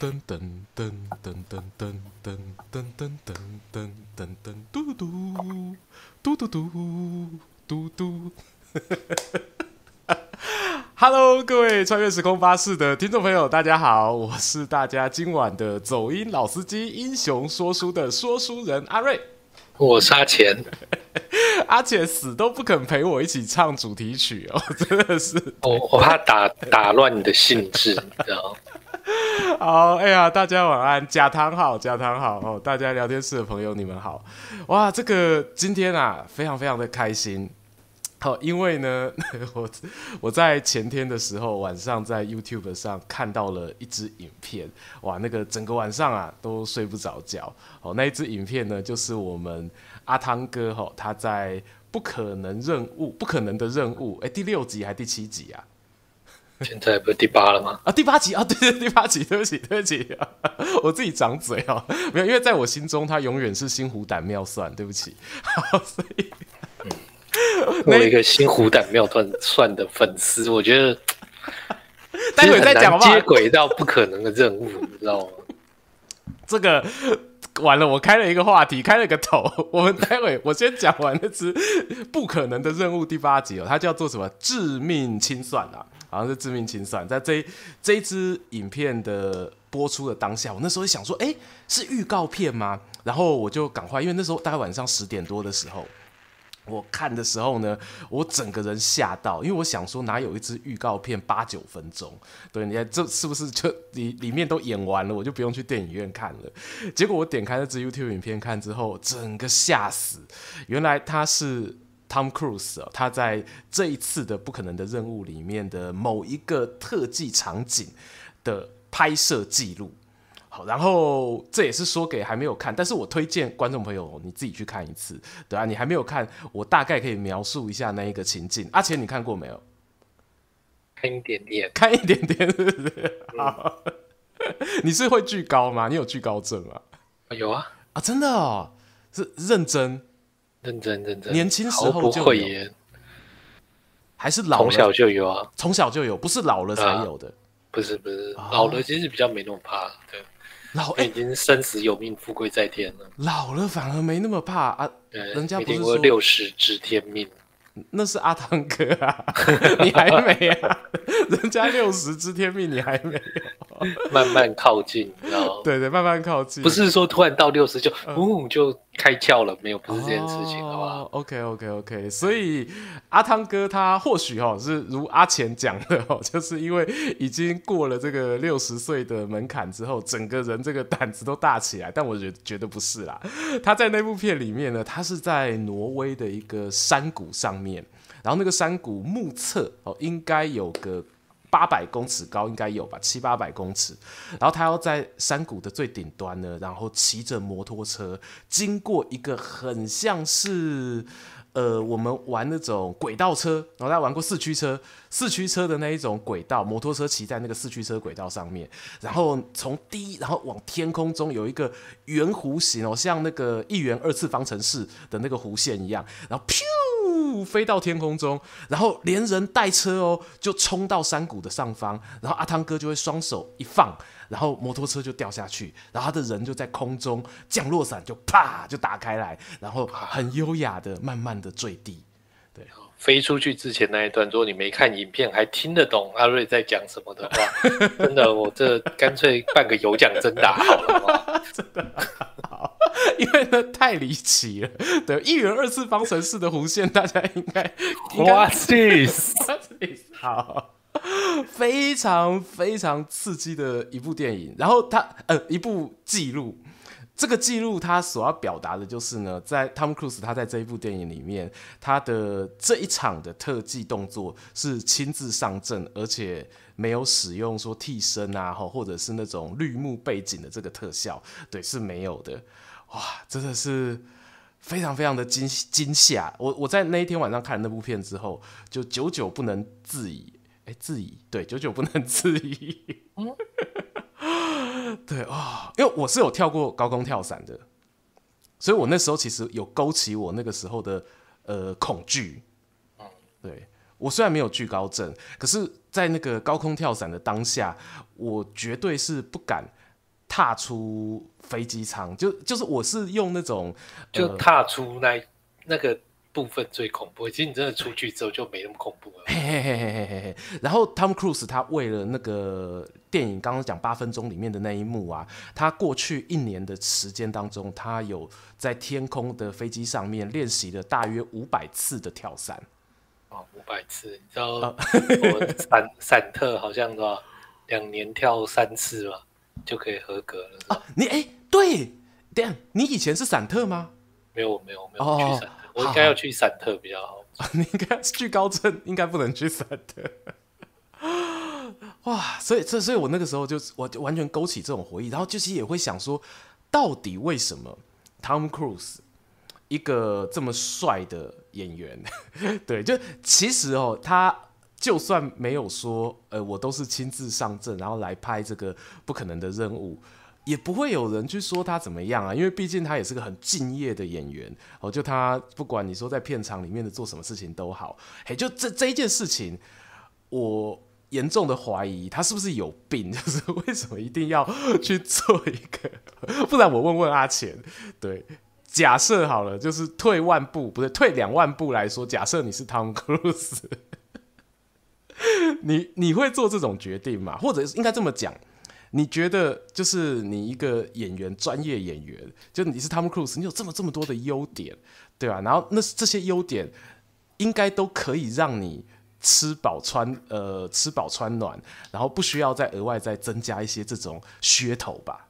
噔噔噔噔噔噔噔噔噔噔噔噔噔嘟嘟嘟嘟嘟嘟嘟。Hello，各位穿越时空巴士的听众朋友，大家好，我是大家今晚的走音老司机、英雄说书的说书人阿瑞。我是阿钱，阿钱死都不肯陪我一起唱主题曲哦，真的是，我我怕打打乱你的兴致，你知道。好，哎呀，大家晚安，假堂好，假堂好哦，大家聊天室的朋友你们好，哇，这个今天啊，非常非常的开心，好，因为呢，我我在前天的时候晚上在 YouTube 上看到了一支影片，哇，那个整个晚上啊都睡不着觉，哦，那一支影片呢，就是我们阿汤哥哈，他在不可能任务，不可能的任务，哎，第六集还第七集啊？现在不是第八了吗？啊，第八集啊，对对，第八集，对不起，对不起，我自己长嘴啊，没有，因为在我心中他永远是心湖胆妙算，对不起，所以，嗯，我一个心湖胆妙算算的粉丝，我觉得 待会再讲吧，接轨到不可能的任务，你知道吗？这个完了，我开了一个话题，开了个头，我们待会我先讲完那只不可能的任务第八集哦，它叫做什么？致命清算啊。好像是致命清算，在这这一支影片的播出的当下，我那时候想说，哎、是预告片吗？然后我就赶快，因为那时候大概晚上十点多的时候，我看的时候呢，我整个人吓到，因为我想说，哪有一支预告片八九分钟？对，你看这是不是就里里面都演完了，我就不用去电影院看了？结果我点开那支 YouTube 影片看之后，整个吓死，原来他是。Tom Cruise 他在这一次的不可能的任务里面的某一个特技场景的拍摄记录，好，然后这也是说给还没有看，但是我推荐观众朋友你自己去看一次，对啊，你还没有看，我大概可以描述一下那一个情境。阿钱，你看过没有？看一点点，看一点点，是不是？好，你是会惧高吗？你有惧高症吗？有啊，啊，真的哦，是认真。认真认真，年轻时候就有，还是老了？从小就有啊，从小就有，不是老了才有的。不是不是，老了其实比较没那么怕，对，老已经生死有命，富贵在天了。老了反而没那么怕啊，人家不是说六十知天命。那是阿汤哥啊，你还没啊？人家六十知天命，你还没有？慢慢靠近，你知道吗？对对，慢慢靠近，不是说突然到六十就嗯就开窍了，没有，不是这件事情，好不好？OK OK OK，所以阿汤哥他或许哈是如阿钱讲的哦，就是因为已经过了这个六十岁的门槛之后，整个人这个胆子都大起来，但我觉得觉得不是啦。他在那部片里面呢，他是在挪威的一个山谷上面，然后那个山谷目测哦应该有个。八百公尺高应该有吧，七八百公尺。然后他要在山谷的最顶端呢，然后骑着摩托车经过一个很像是呃我们玩那种轨道车，然后他玩过四驱车，四驱车的那一种轨道，摩托车骑在那个四驱车轨道上面，然后从低然后往天空中有一个圆弧形哦，像那个一元二次方程式的那个弧线一样，然后咻。飞到天空中，然后连人带车哦，就冲到山谷的上方，然后阿汤哥就会双手一放，然后摩托车就掉下去，然后他的人就在空中降落伞就啪就打开来，然后很优雅的慢慢的坠地。对，飞出去之前那一段，如果你没看影片还听得懂阿瑞在讲什么的话，真的我这干脆办个有奖征答好了？真的好。因为呢太离奇了，对，一元二次方程式的弧线，大家应该 What's this？好，非常非常刺激的一部电影，然后它呃一部记录，这个记录它所要表达的就是呢，在 Tom Cruise 他在这一部电影里面，他的这一场的特技动作是亲自上阵，而且没有使用说替身啊，或者是那种绿幕背景的这个特效，对，是没有的。哇，真的是非常非常的惊惊吓！我我在那一天晚上看了那部片之后，就久久不能自已。哎，自已，对，久久不能自已。对啊，哦，因为我是有跳过高空跳伞的，所以我那时候其实有勾起我那个时候的呃恐惧。对，我虽然没有惧高症，可是在那个高空跳伞的当下，我绝对是不敢踏出飞机舱。就就是我是用那种就踏出那、呃、那个部分最恐怖。其实你真的出去之后就没那么恐怖了。嘿嘿嘿嘿嘿嘿。然后 Tom Cruise 他为了那个电影刚刚讲八分钟里面的那一幕啊，他过去一年的时间当中，他有在天空的飞机上面练习了大约五百次的跳伞。哦，五百次，你知道我闪闪 特好像是吧？两年跳三次吧，就可以合格了。啊，你哎，对，这样，你以前是伞特吗？没有，没有，没有去伞我应该要去伞特比较好。好 好你应该去高镇，应该不能去伞特。哇，所以这，所以我那个时候就我就完全勾起这种回忆，然后就是也会想说，到底为什么 Tom Cruise？一个这么帅的演员，对，就其实哦，他就算没有说，呃，我都是亲自上阵，然后来拍这个不可能的任务，也不会有人去说他怎么样啊，因为毕竟他也是个很敬业的演员哦。就他不管你说在片场里面的做什么事情都好，嘿，就这这一件事情，我严重的怀疑他是不是有病，就是为什么一定要去做一个？不然我问问阿钱，对。假设好了，就是退万步，不是退两万步来说，假设你是汤姆·克鲁斯，你你会做这种决定吗？或者应该这么讲，你觉得就是你一个演员，专业演员，就你是汤姆·克鲁斯，你有这么这么多的优点，对吧？然后那这些优点应该都可以让你吃饱穿呃吃饱穿暖，然后不需要再额外再增加一些这种噱头吧？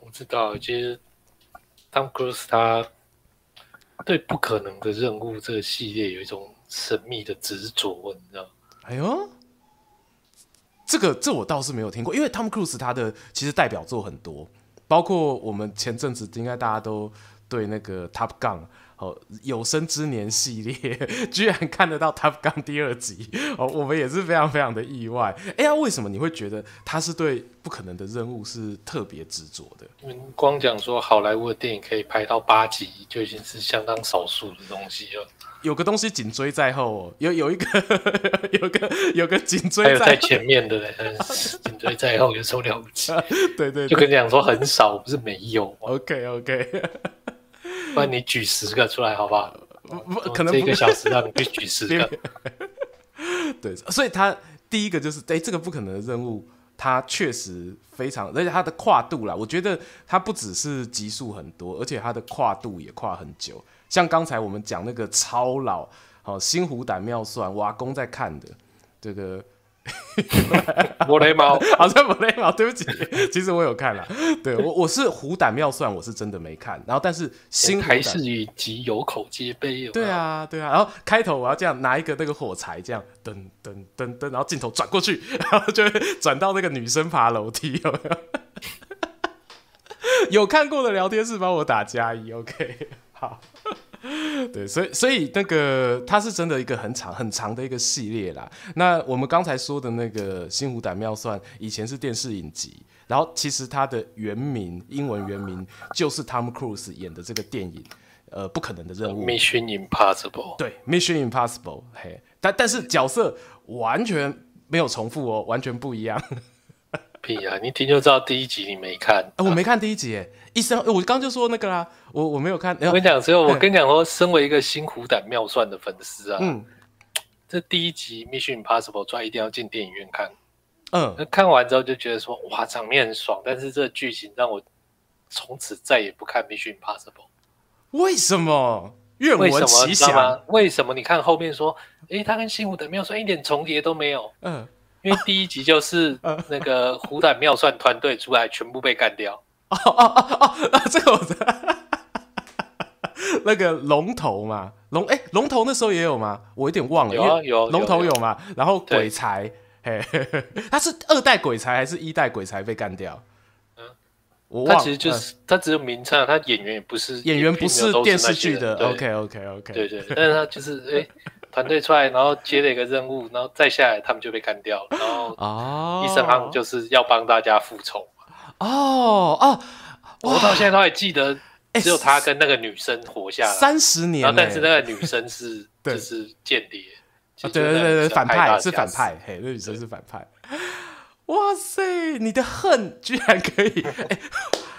我知道，其实 Tom Cruise 他对不可能的任务这个系列有一种神秘的执着，你知道？哎呦，这个这我倒是没有听过，因为 Tom Cruise 他的其实代表作很多，包括我们前阵子应该大家都对那个 Top Gun。哦，有生之年系列 居然看得到《Top Gun》第二集哦，我们也是非常非常的意外。哎呀，为什么你会觉得他是对不可能的任务是特别执着的？光讲说好莱坞的电影可以拍到八集，就已经是相当少数的东西了。有个东西紧追在后，哦，有有一个 有个有个紧追在，在前面的嘞，紧追在后有时候了不起。对，对对，就跟你讲说很少，不是没有。OK OK。不然你举十个出来好不好？可能这一个小时让你去举十个。对，所以他第一个就是，哎，这个不可能的任务，它确实非常，而且它的跨度啦，我觉得它不只是集数很多，而且它的跨度也跨很久。像刚才我们讲那个超老，好，心虎胆妙算，我阿公在看的这个。我雷猫，好像我雷猫，对不起，其实我有看了，对我我是虎胆妙算，我是真的没看，然后但是新还是以及有口皆碑，对啊对啊，然后开头我要这样拿一个那个火柴这样噔噔噔噔，然后镜头转过去，然后就会转到那个女生爬楼梯，有没有？有看过的聊天室帮我打加一，OK，好。对，所以所以那个它是真的一个很长很长的一个系列啦。那我们刚才说的那个《心湖胆妙算》，以前是电视影集，然后其实它的原名英文原名就是 Tom Cruise 演的这个电影，呃，不可能的任务。Mission Impossible。对，Mission Impossible。嘿，但但是角色完全没有重复哦，完全不一样。屁啊！你听就知道第一集你没看，啊、我没看第一集。医生，我刚就说那个啦，我我没有看。我跟你讲，只有我跟你讲说，身为一个心虎胆妙算的粉丝啊，嗯，这第一集 Mission Impossible 出来一定要进电影院看。嗯，那看完之后就觉得说，哇，场面很爽，但是这剧情让我从此再也不看 Mission Impossible。为什么？愿闻其详。为什么？你看后面说，哎、欸，他跟心虎胆妙算一点重叠都没有。嗯。因为第一集就是那个虎胆妙算团队出来，全部被干掉。哦哦哦哦，这个我知道。那个龙头嘛，龙哎，龙头那时候也有吗？我有点忘了。有啊有。龙头有嘛？然后鬼才，嘿，他是二代鬼才还是一代鬼才被干掉？嗯，我忘了。他其实就是他只有名称，他演员也不是演员，不是电视剧的。OK OK OK。对对，但是他就是哎。团队出来，然后接了一个任务，然后再下来，他们就被干掉了。然后，医生他们就是要帮大家复仇。哦哦，我到现在都还记得，只有他跟那个女生活下来三十年。然后，但是那个女生是 就是间谍。啊，对对对对，反派是反派，嘿，那女生是反派。哇塞，你的恨居然可以，欸、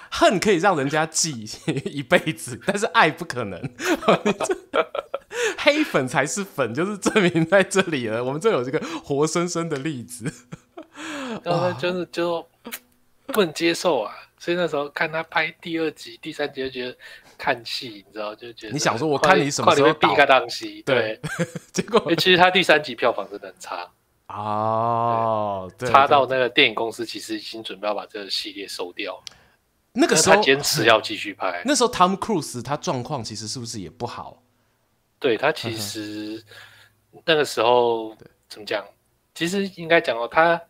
恨可以让人家记一辈子，但是爱不可能。黑粉才是粉，就是证明在这里了。我们这有这个活生生的例子。然后就是就不能接受啊，所以那时候看他拍第二集、第三集就觉得。看戏，你知道，就觉得你想说，我看你什么时候避开档期？对，结果其实他第三集票房真的很差哦，差到那个电影公司其实已经准备要把这个系列收掉。那个时候他坚持要继续拍。那时候 Tom Cruise 他状况其实是不是也不好？对，他其实那个时候怎么讲？其实应该讲哦，他。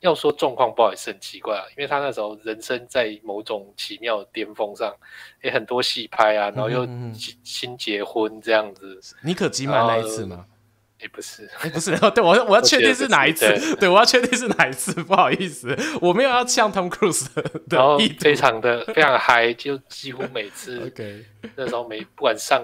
要说状况不好也是很奇怪啊，因为他那时候人生在某种奇妙的巅峰上，也很多戏拍啊，然后又新结婚这样子。你可基嫚那一次吗？也不是，不是。对，我我要确定是哪一次。对，对，我要确定是哪一次。不好意思，我没有要像 Tom Cruise 的，然后非常的非常嗨，就几乎每次 OK 那时候每不管上。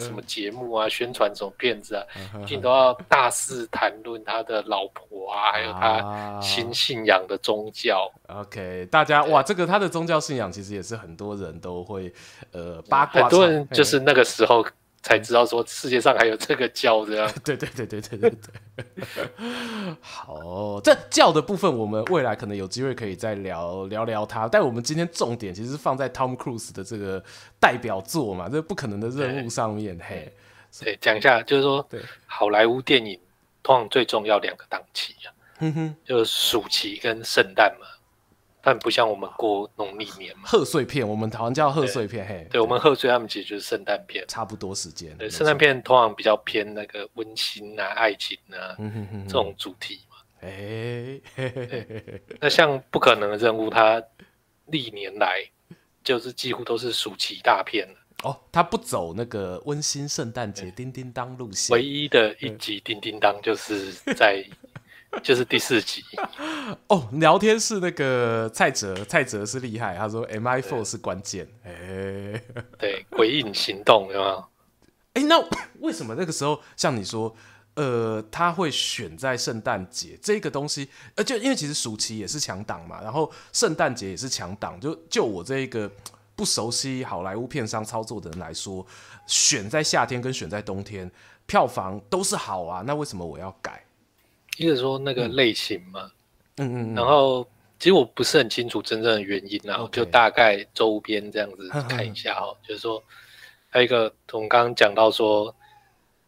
什么节目啊，宣传什么片子啊，一定都要大肆谈论他的老婆啊，还有他新信仰的宗教。OK，大家哇，这个他的宗教信仰其实也是很多人都会呃八卦，很多人就是那个时候。才知道说世界上还有这个教这样，对对对对对对对。好，这教的部分我们未来可能有机会可以再聊聊聊它，但我们今天重点其实是放在 Tom Cruise 的这个代表作嘛，这不可能的任务上面。嘿，对，讲一下就是说，对，好莱坞电影通常最重要两个档期啊，哼哼，就是暑期跟圣诞嘛。但不像我们过农历年嘛，贺岁片，我们好像叫贺岁片，嘿，对，我们贺岁他们其实就是圣诞片，差不多时间。对，圣诞片通常比较偏那个温馨啊、爱情啊这种主题嘛。哎，那像不可能的任务，它历年来就是几乎都是暑期大片哦，他不走那个温馨圣诞节叮叮当路线，唯一的一集叮叮当就是在。就是第四集 哦，聊天室那个蔡哲，蔡哲是厉害，他说 MI4 是关键，哎，对，鬼影行动有没有？哎，那为什么那个时候像你说，呃，他会选在圣诞节这个东西？呃，就因为其实暑期也是强档嘛，然后圣诞节也是强档，就就我这一个不熟悉好莱坞片商操作的人来说，选在夏天跟选在冬天票房都是好啊，那为什么我要改？一个说那个类型嘛，嗯嗯，然后其实我不是很清楚真正的原因，然后就大概周边这样子看一下哦，就是说还有一个我们刚刚讲到说，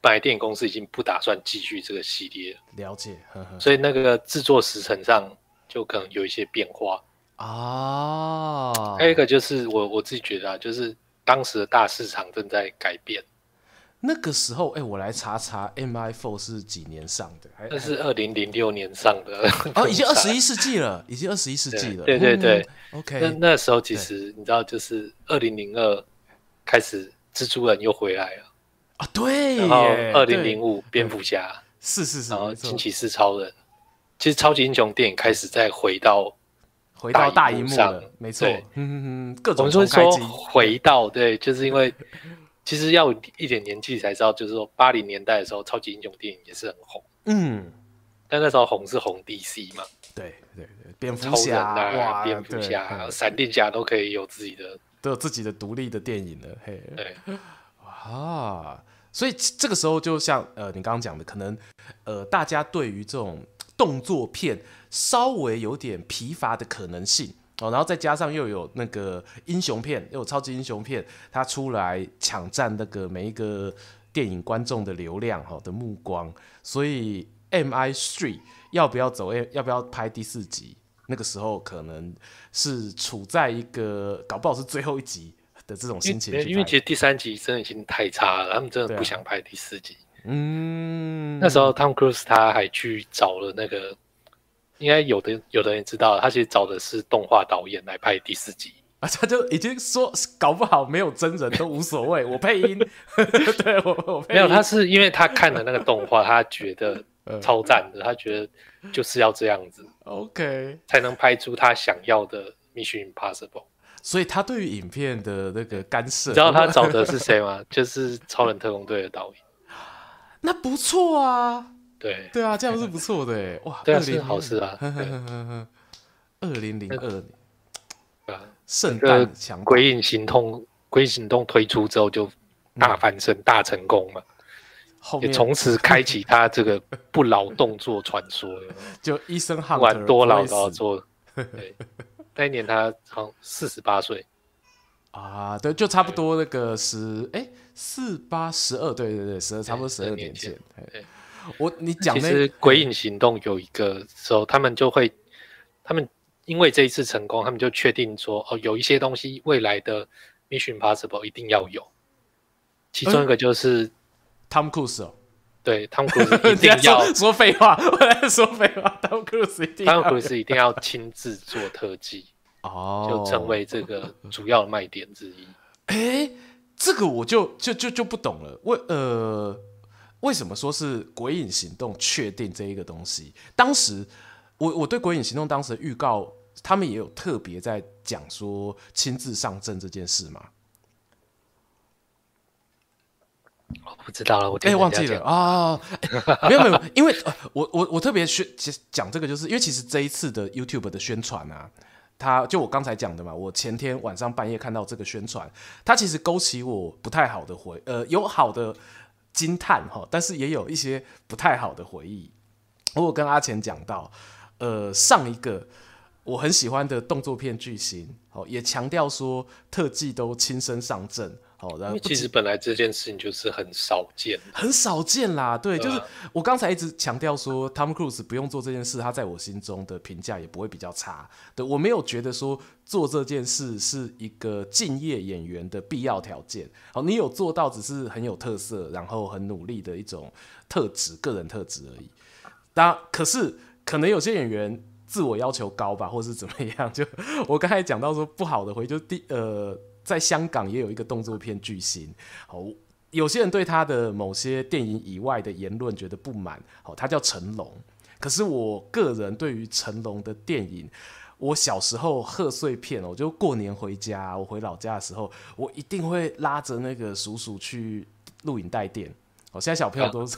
本来电影公司已经不打算继续这个系列了，了解，所以那个制作时程上就可能有一些变化啊。还有一个就是我我自己觉得啊，就是当时的大市场正在改变。那个时候，哎、欸，我来查查，MI4 是几年上的？那是二零零六年上的，哦，已经二十一世纪了，已经二十一世纪了。对对对，嗯，OK。那那时候其实你知道，就是二零零二开始，蜘蛛人又回来了。啊，对。然后二零零五，蝙蝠侠。是是是，然后惊奇四超人，其实超级英雄电影开始再回到回到大荧幕上，没错，嗯嗯，各种重开机，回到对，就是因为。其实要一点年纪才知道，就是说八零年代的时候，超级英雄电影也是很红。嗯，但那时候红是红 DC 嘛？对对对，蝙蝠侠啊，蝙蝠侠、闪电侠都可以有自己的，都有自己的独立的电影了。嘿，对，啊，所以这个时候就像呃，你刚刚讲的，可能呃，大家对于这种动作片稍微有点疲乏的可能性。哦，然后再加上又有那个英雄片，又有超级英雄片，他出来抢占那个每一个电影观众的流量哈的目光，所以 M I Three 要不要走？要不要拍第四集？那个时候可能是处在一个搞不好是最后一集的这种心情因。因为其实第三集真的已经太差了，他们真的不想拍第四集。嗯，那时候 Tom Cruise 他还去找了那个。应该有的，有的人知道，他其实找的是动画导演来拍第四集 啊，他就已经说搞不好没有真人都无所谓，我配音，对我我配音。没有，他是因为他看了那个动画，他觉得超赞的，他觉得就是要这样子，OK，才能拍出他想要的 Mission Impossible。所以他对于影片的那个干涉，你知道他找的是谁吗？就是超人特工队的导演。那不错啊。对对啊，这样是不错的哎，哇，对啊，是好事啊。二零零二年，啊，圣诞强，鬼影行动，鬼影行动推出之后就大翻身，大成功嘛。也从此开启他这个不老动作传说，就一生汉玩多老都要做。对，那一年他好像四十八岁啊，对，就差不多那个十哎四八十二，对对对，十二差不多十二年前。我你讲那其实《鬼影行动》有一个时候，他们就会，他们因为这一次成功，他们就确定说，哦，有一些东西未来的 Mission Impossible 一定要有，其中一个就是。汤姆·克鲁斯哦，对，汤姆·克鲁斯一定要说废话，我在说废话。汤姆·克鲁斯一定，汤姆·克鲁斯一定要亲自做特技哦，就成为这个主要的卖点之一。哎、欸，这个我就就就就不懂了。为呃，为什么说是《鬼影行动》确定这一个东西？当时我我对《鬼影行动》当时的预告，他们也有特别在讲说亲自上阵这件事嘛。我不知道了，我哎、欸、忘记了啊、欸！没有没有，因为、呃、我我我特别宣讲这个，就是因为其实这一次的 YouTube 的宣传啊，他就我刚才讲的嘛，我前天晚上半夜看到这个宣传，它其实勾起我不太好的回，呃，有好的惊叹哈，但是也有一些不太好的回忆。我有跟阿钱讲到，呃，上一个我很喜欢的动作片巨星，哦，也强调说特技都亲身上阵。好，然后其实本来这件事情就是很少见，很少见啦。对，对啊、就是我刚才一直强调说，，Tom Cruise 不用做这件事，他在我心中的评价也不会比较差。对，我没有觉得说做这件事是一个敬业演员的必要条件。好，你有做到，只是很有特色，然后很努力的一种特质，个人特质而已。当然，可是可能有些演员自我要求高吧，或是怎么样？就 我刚才讲到说不好的回，就第呃。在香港也有一个动作片巨星，好，有些人对他的某些电影以外的言论觉得不满，好，他叫成龙。可是我个人对于成龙的电影，我小时候贺岁片，我就过年回家，我回老家的时候，我一定会拉着那个叔叔去录影带店。现在小朋友都是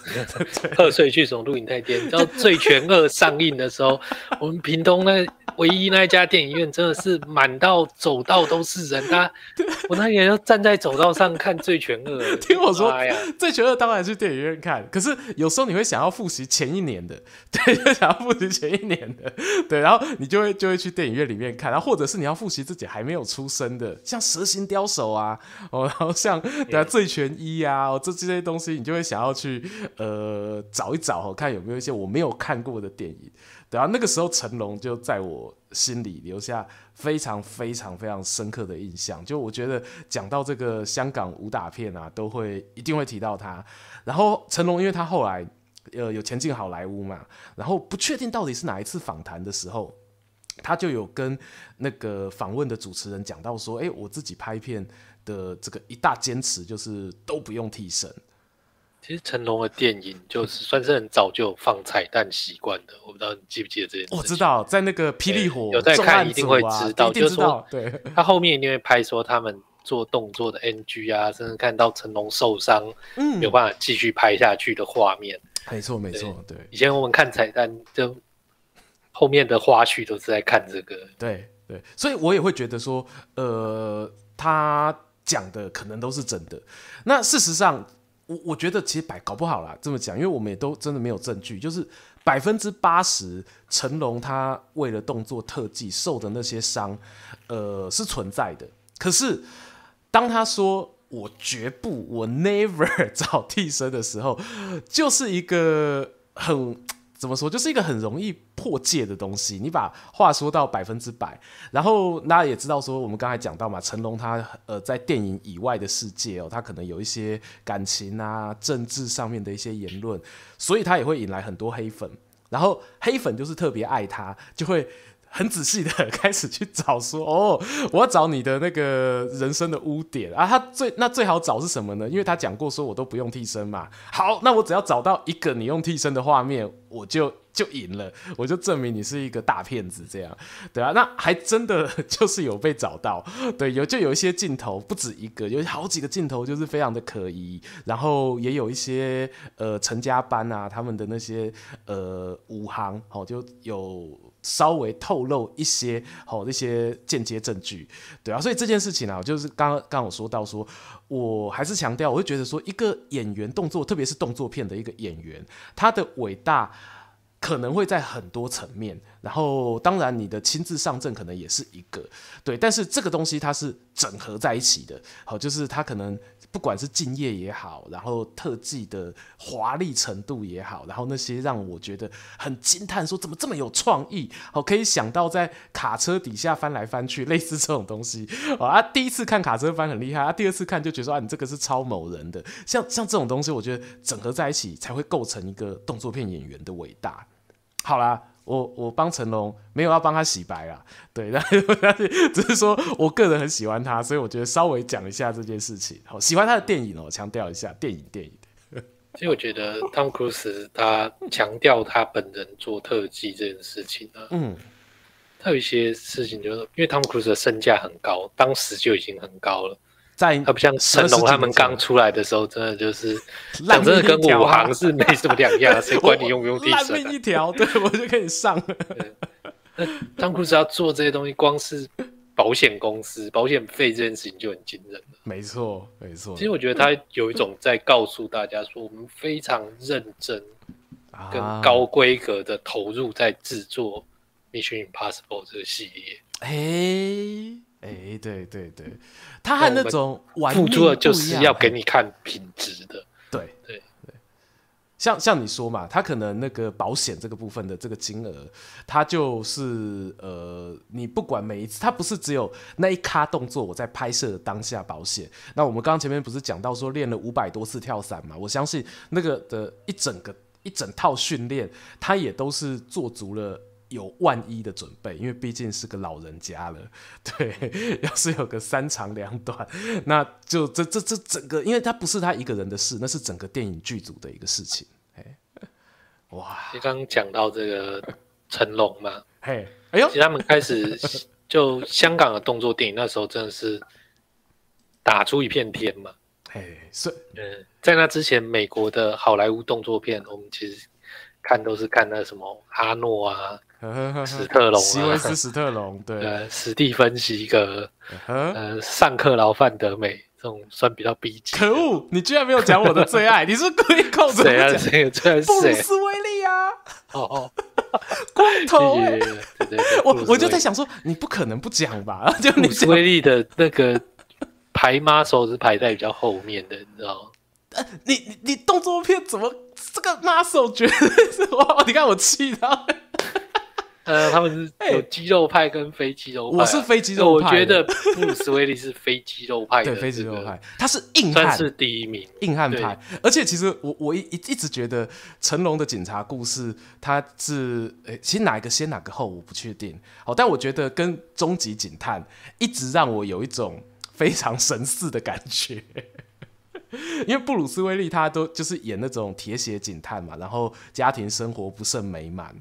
二 岁去从录影带店，你知道《醉拳二》上映的时候，我们屏东那唯一那一家电影院真的是满到走道都是人。他我那年要站在走道上看《醉拳二 》，听我说，《醉拳二》当然去电影院看。可是有时候你会想要复习前一年的，对，就想要复习前一年的，对，然后你就会就会去电影院里面看，然后或者是你要复习自己还没有出生的，像《蛇形刁手》啊，哦，然后像对啊，《醉拳一》啊，哦，这这些东西你就会。想要去呃找一找，看有没有一些我没有看过的电影。对啊，那个时候成龙就在我心里留下非常非常非常深刻的印象。就我觉得讲到这个香港武打片啊，都会一定会提到他。然后成龙，因为他后来呃有前进好莱坞嘛，然后不确定到底是哪一次访谈的时候，他就有跟那个访问的主持人讲到说：“哎，我自己拍片的这个一大坚持就是都不用替身。”其实成龙的电影就是算是很早就有放彩蛋习惯的，我不知道你记不记得这件事。我知道，在那个《霹雳火》有在看，一定会知道。就是说，对，他后面一定会拍说他们做动作的 NG 啊，甚至看到成龙受伤，嗯，没有办法继续拍下去的画面。没错，没错，对。以前我们看彩蛋，就后面的花絮都是在看这个。对对，所以我也会觉得说，呃，他讲的可能都是真的。那事实上。我我觉得其实百搞不好啦，这么讲，因为我们也都真的没有证据，就是百分之八十成龙他为了动作特技受的那些伤，呃，是存在的。可是当他说我绝不，我 never 找替身的时候，就是一个很。怎么说，就是一个很容易破戒的东西。你把话说到百分之百，然后大家也知道说，我们刚才讲到嘛，成龙他呃在电影以外的世界哦，他可能有一些感情啊、政治上面的一些言论，所以他也会引来很多黑粉。然后黑粉就是特别爱他，就会。很仔细的开始去找说哦，我要找你的那个人生的污点啊。他最那最好找是什么呢？因为他讲过说我都不用替身嘛。好，那我只要找到一个你用替身的画面，我就就赢了，我就证明你是一个大骗子，这样，对啊，那还真的就是有被找到，对，有就有一些镜头不止一个，有好几个镜头就是非常的可疑，然后也有一些呃成家班啊，他们的那些呃武行哦，就有稍微透露一些好那些间接证据，对啊，所以这件事情啊，就是刚刚刚我说到说，我还是强调，我会觉得说一个演员动作，特别是动作片的一个演员，他的伟大。可能会在很多层面，然后当然你的亲自上阵可能也是一个，对，但是这个东西它是整合在一起的，好，就是它可能不管是敬业也好，然后特技的华丽程度也好，然后那些让我觉得很惊叹，说怎么这么有创意，好，可以想到在卡车底下翻来翻去，类似这种东西，好啊，第一次看卡车翻很厉害，啊，第二次看就觉得说啊，你这个是抄某人的，像像这种东西，我觉得整合在一起才会构成一个动作片演员的伟大。好啦，我我帮成龙没有要帮他洗白啊，对，但是 只是说我个人很喜欢他，所以我觉得稍微讲一下这件事情。好，喜欢他的电影哦、强调一下电影电影。其实我觉得汤姆·克鲁斯他强调他本人做特技这件事情呢，嗯，他有一些事情就是因为汤姆·克鲁斯的身价很高，当时就已经很高了。在他不像成龙他们刚出来的时候，真的就是讲真的跟武行是没什么两样，谁管你用不用替身？烂命一条，对我就可以上了。那汤姆·克鲁斯要做这些东西，光是保险公司保险费这件事情就很惊人了。没错，没错。其实我觉得他有一种在告诉大家说，我们非常认真跟高规格的投入在制作《Mission Impossible》这个系列。哎。哎、欸，对对对，他和那种付出的就是要给你看品质的，对对对。像像你说嘛，他可能那个保险这个部分的这个金额，他就是呃，你不管每一次，他不是只有那一卡动作，我在拍摄的当下保险。那我们刚刚前面不是讲到说练了五百多次跳伞嘛？我相信那个的一整个一整套训练，他也都是做足了。有万一的准备，因为毕竟是个老人家了。对，要是有个三长两短，那就这这这整个，因为他不是他一个人的事，那是整个电影剧组的一个事情。哎，哇！你刚刚讲到这个成龙嘛？嘿，哎呦，其实他们开始就香港的动作电影，那时候真的是打出一片天嘛。哎，是，嗯，在那之前，美国的好莱坞动作片，我们其实看都是看那什么阿诺啊。史特龙、啊，席维斯·史特龙，对，呃，史蒂芬·席格，呃，尚克劳·范德美，这种算比较 B 级。可恶，你居然没有讲我的最爱，你是故意扣着我谁啊？谁、啊？这是布鲁斯·威利啊！哦哦，光头、欸，对对对，我我就在想说，你不可能不讲吧？就布鲁斯·威利的那个排 muscle 是排在比较后面的，你知道吗？呃，你你你动作片怎么这个 muscle 绝对是哇？你看我气到。呃，他们是有肌肉派跟非肌肉派，啊，我是非肌肉派。我觉得布鲁斯威利是非肌肉派的，对，非肌肉派，他是硬汉，是第一名，硬汉派。而且其实我我一一直觉得成龙的警察故事，他是诶、欸，其实哪一个先哪个后我不确定。好，但我觉得跟终极警探一直让我有一种非常神似的感觉，因为布鲁斯威利他都就是演那种铁血警探嘛，然后家庭生活不甚美满。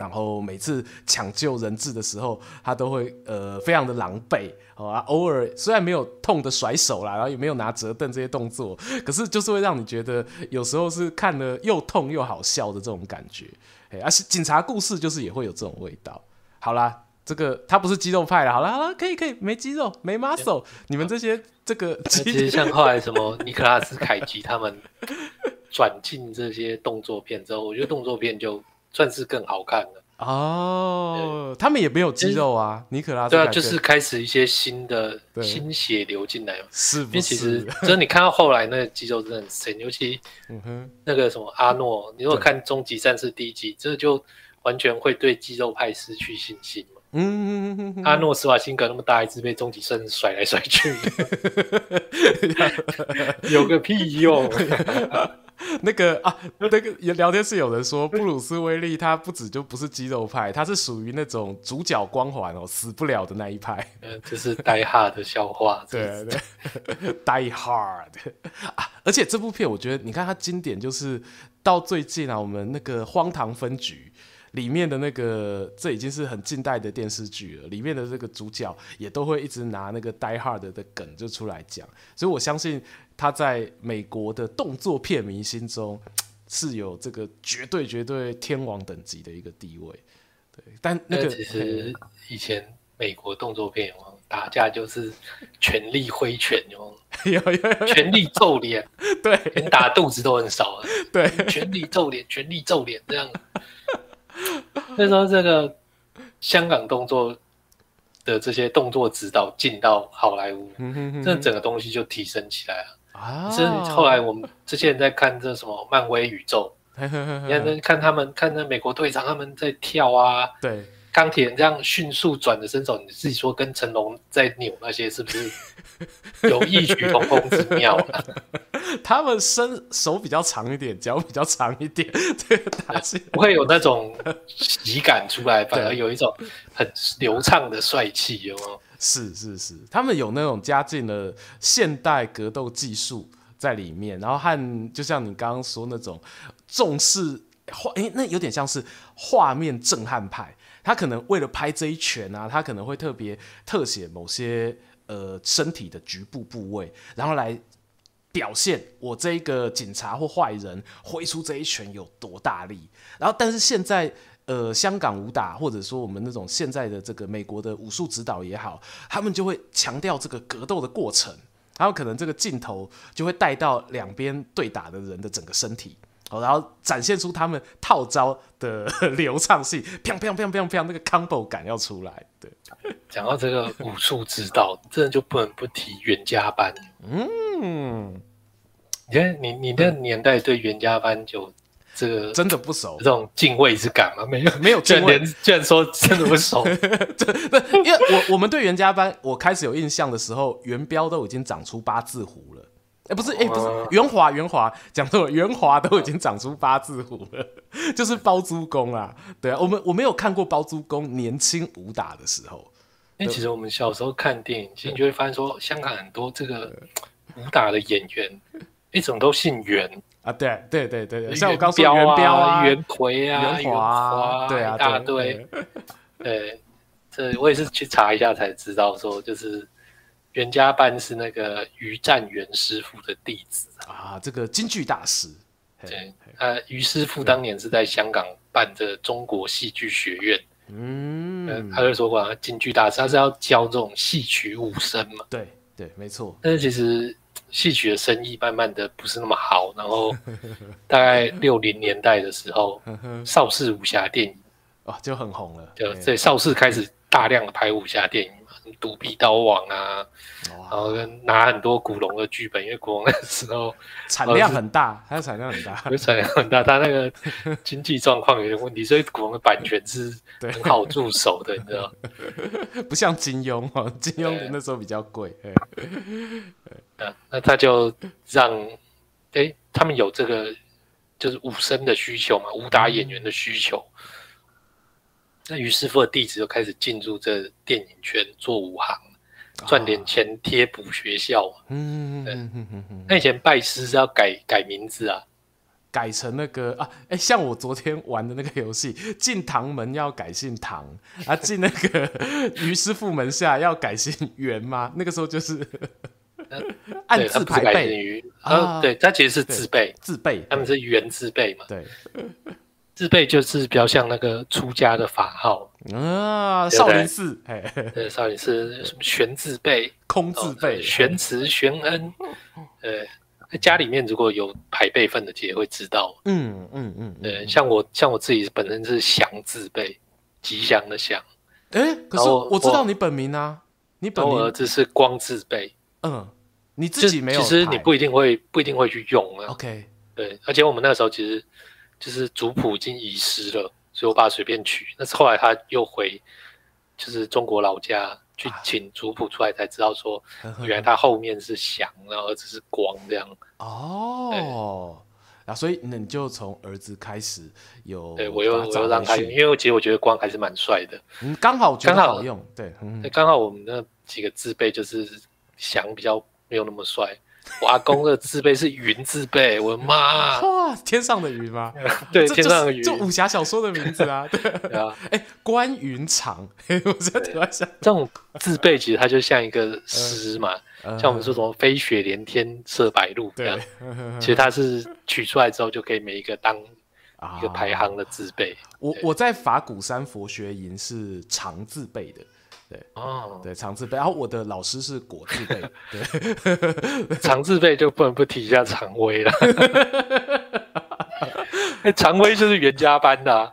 然后每次抢救人质的时候，他都会呃非常的狼狈，好啊，偶尔虽然没有痛的甩手啦，然后也没有拿折凳这些动作，可是就是会让你觉得有时候是看了又痛又好笑的这种感觉，哎，而且警察故事就是也会有这种味道。好啦，这个他不是肌肉派了，好了好了，可以可以，没肌肉没 muscle，你们这些这个其实 像后来什么尼克拉斯凯奇他们转进这些动作片之后，我觉得动作片就。算是更好看了哦，他们也没有肌肉啊，尼可拉斯对啊，就是开始一些新的新血流进来，是，因为其实真的你看到后来那个肌肉真的很深，尤其那个什么阿诺，你如果看《终极战士》第一集，这就完全会对肌肉派失去信心嘛。嗯，嗯嗯阿诺斯瓦辛格那么大一只，被终极圣甩来甩去，有个屁用！那个啊，那个聊天室有人说，布鲁斯威利他不止就不是肌肉派，他是属于那种主角光环哦，死不了的那一派。嗯，这是 Die Hard 的笑话。对对，Die Hard 啊！而且这部片，我觉得你看它经典，就是到最近啊，我们那个荒唐分局里面的那个，这已经是很近代的电视剧了。里面的这个主角也都会一直拿那个 Die Hard 的梗就出来讲，所以我相信。他在美国的动作片迷心中是有这个绝对绝对天王等级的一个地位，对。但那个其实以前美国动作片打架就是全力挥拳哟，有有 全力揍脸，对，连打肚子都很少，对，全力揍脸，全力揍脸这样。所以说这个香港动作的这些动作指导进到好莱坞，这整个东西就提升起来了。啊！这后来我们这些人在看这什么漫威宇宙，你看看他们看那美国队长他们在跳啊，对，钢铁人这样迅速转的身手，你自己说跟成龙在扭那些是不是 有异曲同工之妙啊？他们身手比较长一点，脚比较长一点，对，打起不会有那种喜感出来，反而有一种很流畅的帅气，有？是是是，他们有那种加进了现代格斗技术在里面，然后和就像你刚刚说那种重视画，诶，那有点像是画面震撼派。他可能为了拍这一拳啊，他可能会特别特写某些呃身体的局部部位，然后来表现我这个警察或坏人挥出这一拳有多大力。然后，但是现在。呃，香港武打，或者说我们那种现在的这个美国的武术指导也好，他们就会强调这个格斗的过程，然后可能这个镜头就会带到两边对打的人的整个身体，然后展现出他们套招的 流畅性，砰砰砰砰砰，那个 combo 感要出来。对，讲到这个武术之道，真的就不能不提袁家班。嗯，你看你你那年代对袁家班就。这个真的不熟，这种敬畏之感吗？没有，没有敬畏。居然说真的不熟，不因为我我们对袁家班，我开始有印象的时候，袁彪都已经长出八字胡了。哎，不是，哎，不是，袁华，袁华讲错了，袁华都已经长出八字胡了，就是包租公啊。对啊，我们我没有看过包租公年轻武打的时候。因为其实我们小时候看电影，其实你就会发现说，香港很多这个武打的演员，一种都姓袁。啊，对对对对，像我刚说袁彪啊、袁奎啊、袁华，对啊，一大堆。对，这我也是去查一下才知道，说就是袁家班是那个余占元师傅的弟子啊，这个京剧大师。对，呃，余师傅当年是在香港办的中国戏剧学院，嗯，他就说过，京剧大师他是要教这种戏曲武生嘛。对对，没错。但是其实。戏曲的生意慢慢的不是那么好，然后 大概六零年代的时候，邵氏武侠电影哦就很红了，就在邵氏开始大量的拍武侠电影独臂刀王啊，然后跟拿很多古龙的剧本，因为古龙那时候 产量很大，它的产量很大，产量很大，他那个经济状况有点问题，所以古龙的版权是很好入手的，你知道，不像金庸哦，金庸的那时候比较贵。啊、那他就让，哎、欸，他们有这个就是武生的需求嘛，武打演员的需求。那于师傅的弟子就开始进入这电影圈做武行，赚点钱贴补学校。嗯嗯嗯嗯，那以前拜师是要改改名字啊，改成那个啊，哎、欸，像我昨天玩的那个游戏，进唐门要改姓唐，啊，进那个 于师傅门下要改姓袁吗？那个时候就是。按字排辈啊，对，他其实是字辈，字辈，他们是袁字辈嘛，对，字辈就是比较像那个出家的法号啊，少林寺，对，少林寺什么玄字辈、空字辈、玄慈、玄恩，呃，家里面如果有排辈分的，也会知道，嗯嗯嗯，对，像我像我自己本身是祥字辈，吉祥的祥，哎，可是我知道你本名啊，你本名，我儿子是光字辈，嗯。你自己没有，其实你不一定会不一定会去用啊。OK，对，而且我们那个时候其实就是族谱已经遗失了，所以我爸随便取。但是后来他又回，就是中国老家去请族谱出来，才知道说，原来他后面是祥，然后儿子是光这样。哦，啊，所以那你就从儿子开始有，对我又我又让他用，因为其实我觉得光还是蛮帅的。嗯，刚好刚好用，对，刚好我们那几个字辈就是祥比较没有那么帅。我阿公的字辈是云字辈，我的妈、天上的云吗？对，天上的云，就武侠小说的名字啊。对，啊，哎、欸，关云长，我现在突然想，这种字辈其实它就像一个诗嘛，呃、像我们说什么“飞雪连天射白鹿”这样，其实它是取出来之后就可以每一个当一个排行的字辈。我我在法鼓山佛学营是长字辈的。对哦，对长字辈，然后我的老师是果字辈，对长字辈就不能不提一下常威了。哎，常威就是袁家班的、啊，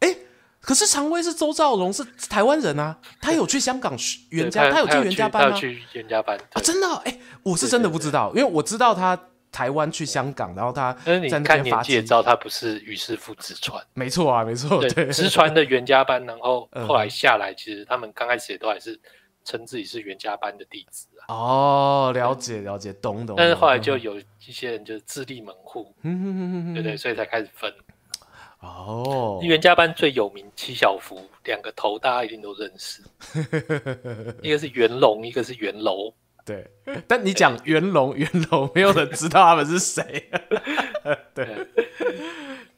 哎，可是常威是周兆龙，是台湾人啊，他有去香港袁家，他有去袁家班吗？去袁家班啊，真的、哦，哎，我是真的不知道，因为我知道他。台湾去香港，然后他在那边发。你看年纪也他不是于师傅直传，没错啊，没错。对，直传的袁家班，然后后来下来，其实他们刚开始也都还是称自己是袁家班的弟子啊。哦，了解了解，懂懂。但是后来就有一些人就是自立门户，对对，所以才开始分。哦，袁家班最有名七小福，两个头大家一定都认识，一个是袁龙，一个是袁楼。对，但你讲元龙，元龙没有人知道他们是谁。对，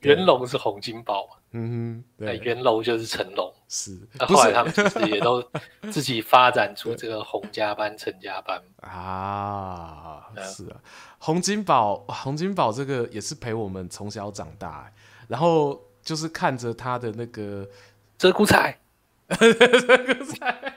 袁龙是洪金宝，嗯哼，对，袁楼就是成龙，是。后来他们其实也都 自己发展出这个洪家班、陈家班。啊，是啊，洪金宝，洪金宝这个也是陪我们从小长大，然后就是看着他的那个鷓鴣彩，鷓鴣彩。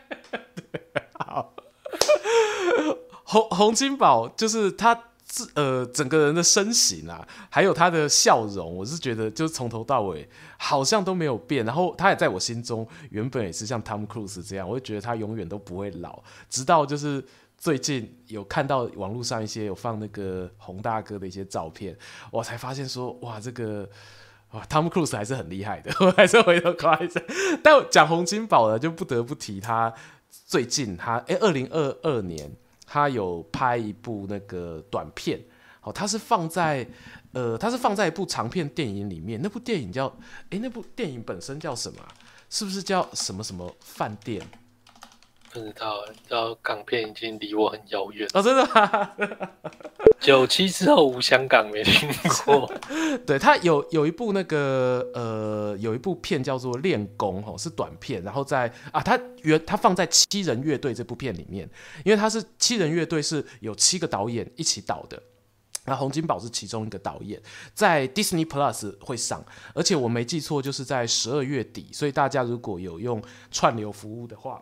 洪洪金宝就是他自呃整个人的身形啊，还有他的笑容，我是觉得就是从头到尾好像都没有变。然后他也在我心中原本也是像汤姆·克鲁斯这样，我就觉得他永远都不会老。直到就是最近有看到网络上一些有放那个洪大哥的一些照片，我才发现说哇，这个哇汤姆·克鲁斯还是很厉害的。我还是回头夸一下。但讲洪金宝呢，就不得不提他。最近他哎，二零二二年他有拍一部那个短片，好，他是放在呃，他是放在一部长片电影里面。那部电影叫哎，那部电影本身叫什么？是不是叫什么什么饭店？不知道，你知道港片已经离我很遥远哦，真的吗？九七之后无香港没听过。对，他有有一部那个呃，有一部片叫做《练功》哦，是短片，然后在啊，他原他放在七人乐队这部片里面，因为他是七人乐队是有七个导演一起导的，那洪金宝是其中一个导演，在 Disney Plus 会上，而且我没记错就是在十二月底，所以大家如果有用串流服务的话。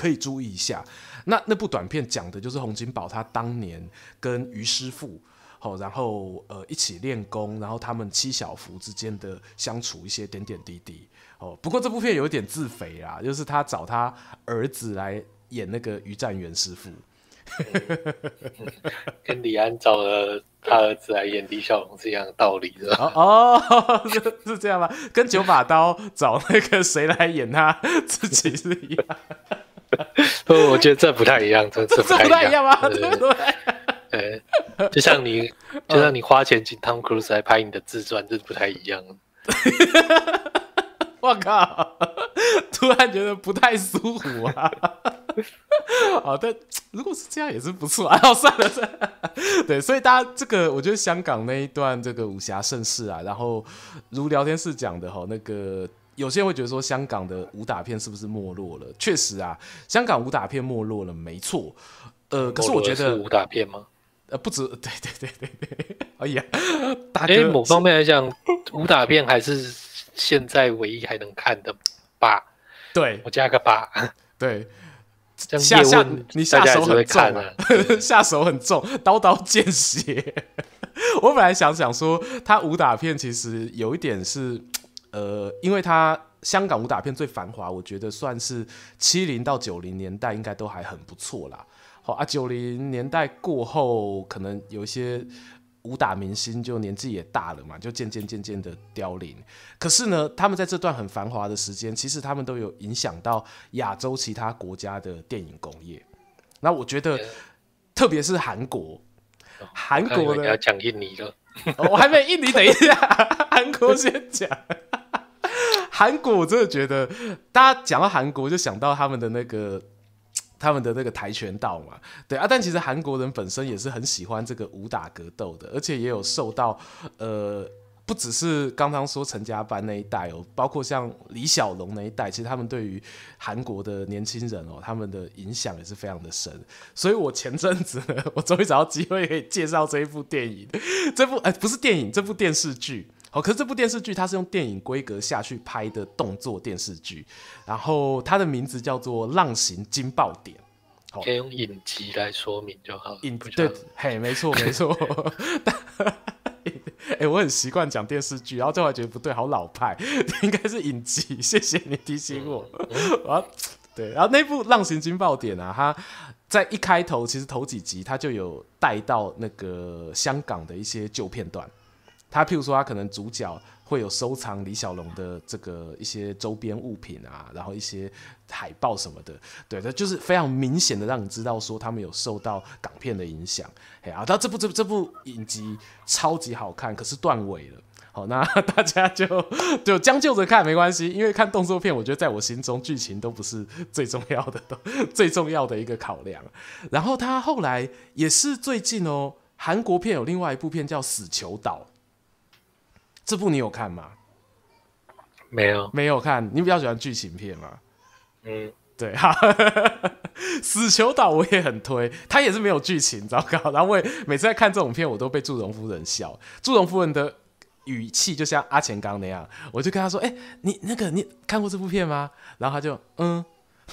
可以注意一下，那那部短片讲的就是洪金宝他当年跟于师傅，好，然后呃一起练功，然后他们七小福之间的相处一些点点滴滴，哦，不过这部片有一点自肥啦，就是他找他儿子来演那个于占元师傅，跟李安找了他儿子来演李小龙是一样的道理的哦，哦 是，是这样吗？跟九把刀找那个谁来演他自己是一样。不，我觉得这不太一样，这 这不太一样吗？对不 对？对，就像你，就像你花钱请 Tom Cruise 来拍你的自传，这不太一样。我靠！突然觉得不太舒服啊。好但，如果是这样也是不错啊。好，算了算了。对，所以大家这个，我觉得香港那一段这个武侠盛世啊，然后如聊天室讲的哈，那个。有些人会觉得说，香港的武打片是不是没落了？确实啊，香港武打片没落了，没错。呃，可是我觉得武打片吗？呃，不止，对对对对对。哎呀，哎、欸，某方面来讲，武打片还是现在唯一还能看的吧？对，我加个八。对，下下你下手很重啊，下手很重，刀刀见血。我本来想想说，他武打片其实有一点是。呃，因为他香港武打片最繁华，我觉得算是七零到九零年代应该都还很不错啦。好啊，九零年代过后可能有一些武打明星就年纪也大了嘛，就渐渐渐渐的凋零。可是呢，他们在这段很繁华的时间，其实他们都有影响到亚洲其他国家的电影工业。那我觉得，特别是韩国，韩国的要讲印尼了，我还没印尼，等一下，韩国先讲。韩国我真的觉得，大家讲到韩国就想到他们的那个。他们的那个跆拳道嘛，对啊，但其实韩国人本身也是很喜欢这个武打格斗的，而且也有受到呃，不只是刚刚说陈家班那一代哦，包括像李小龙那一代，其实他们对于韩国的年轻人哦，他们的影响也是非常的深。所以我前阵子，我终于找到机会可以介绍这一部电影，这部哎、不是电影，这部电视剧。好，可是这部电视剧它是用电影规格下去拍的动作电视剧，然后它的名字叫做《浪行惊爆点》。好，可以用影集来说明就好。影对，嘿，没错没错。哎、欸，我很习惯讲电视剧，然后最后觉得不对，好老派，应该是影集。谢谢你提醒我。啊、嗯，对，然后那部《浪行惊爆点》啊，它在一开头其实头几集它就有带到那个香港的一些旧片段。他譬如说，他可能主角会有收藏李小龙的这个一些周边物品啊，然后一些海报什么的，对，他就是非常明显的让你知道说他们有受到港片的影响。哎啊，到这部这部这部影集超级好看，可是断尾了。好，那 大家就就将就着看没关系，因为看动作片，我觉得在我心中剧情都不是最重要的，都 最重要的一个考量。然后他后来也是最近哦，韩国片有另外一部片叫《死囚岛》。这部你有看吗？没有，没有看。你比较喜欢剧情片吗？嗯，对 哈。死囚岛我也很推，他也是没有剧情，糟糕。然后我也每次在看这种片，我都被祝融夫人笑。祝融夫人的语气就像阿钱刚那样，我就跟他说：“哎、欸，你那个你看过这部片吗？”然后他就嗯。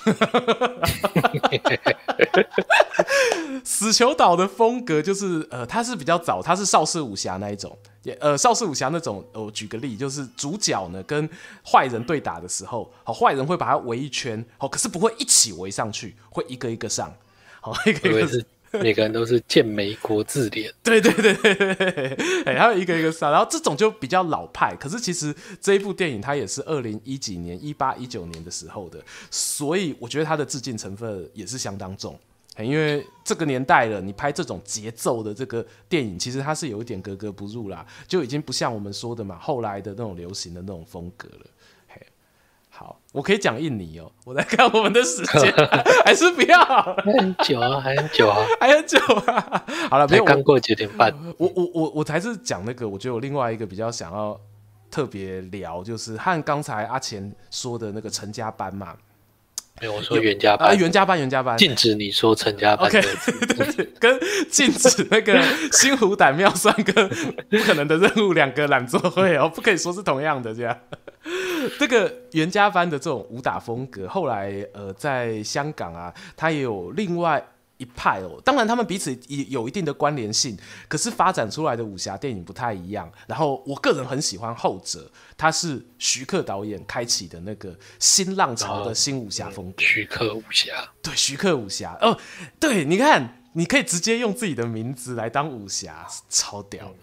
死囚岛的风格就是，呃，它是比较早，它是邵氏武侠那一种，也呃，邵氏武侠那种。我举个例，就是主角呢跟坏人对打的时候，好，坏人会把它围一圈，好，可是不会一起围上去，会一个一个上，好，一个一个。每个人都是见美国字脸，对对对对对，哎，还有一个一个杀，然后这种就比较老派。可是其实这一部电影它也是二零一几年、一八一九年的时候的，所以我觉得它的致敬成分也是相当重。因为这个年代了，你拍这种节奏的这个电影，其实它是有一点格格不入啦，就已经不像我们说的嘛，后来的那种流行的那种风格了。好，我可以讲印尼哦、喔。我在看我们的时间，还是不要？还很久啊，还很久啊，还很久啊。好了，没有刚过九点半。我我我我才是讲那个，我觉得我另外一个比较想要特别聊，就是和刚才阿钱说的那个成家班嘛。没有，我说袁家班，啊，袁家班，袁家班，禁止你说陈家班。OK，对对，跟禁止那个心湖胆妙算跟不可能的任务两个懒作会哦，不可以说是同样的这样。这个袁家班的这种武打风格，后来呃，在香港啊，他也有另外一派哦。当然，他们彼此也有一定的关联性，可是发展出来的武侠电影不太一样。然后，我个人很喜欢后者，他是徐克导演开启的那个新浪潮的新武侠风格。徐克武侠，对，徐克武侠哦，对，你看。你可以直接用自己的名字来当武侠，超屌，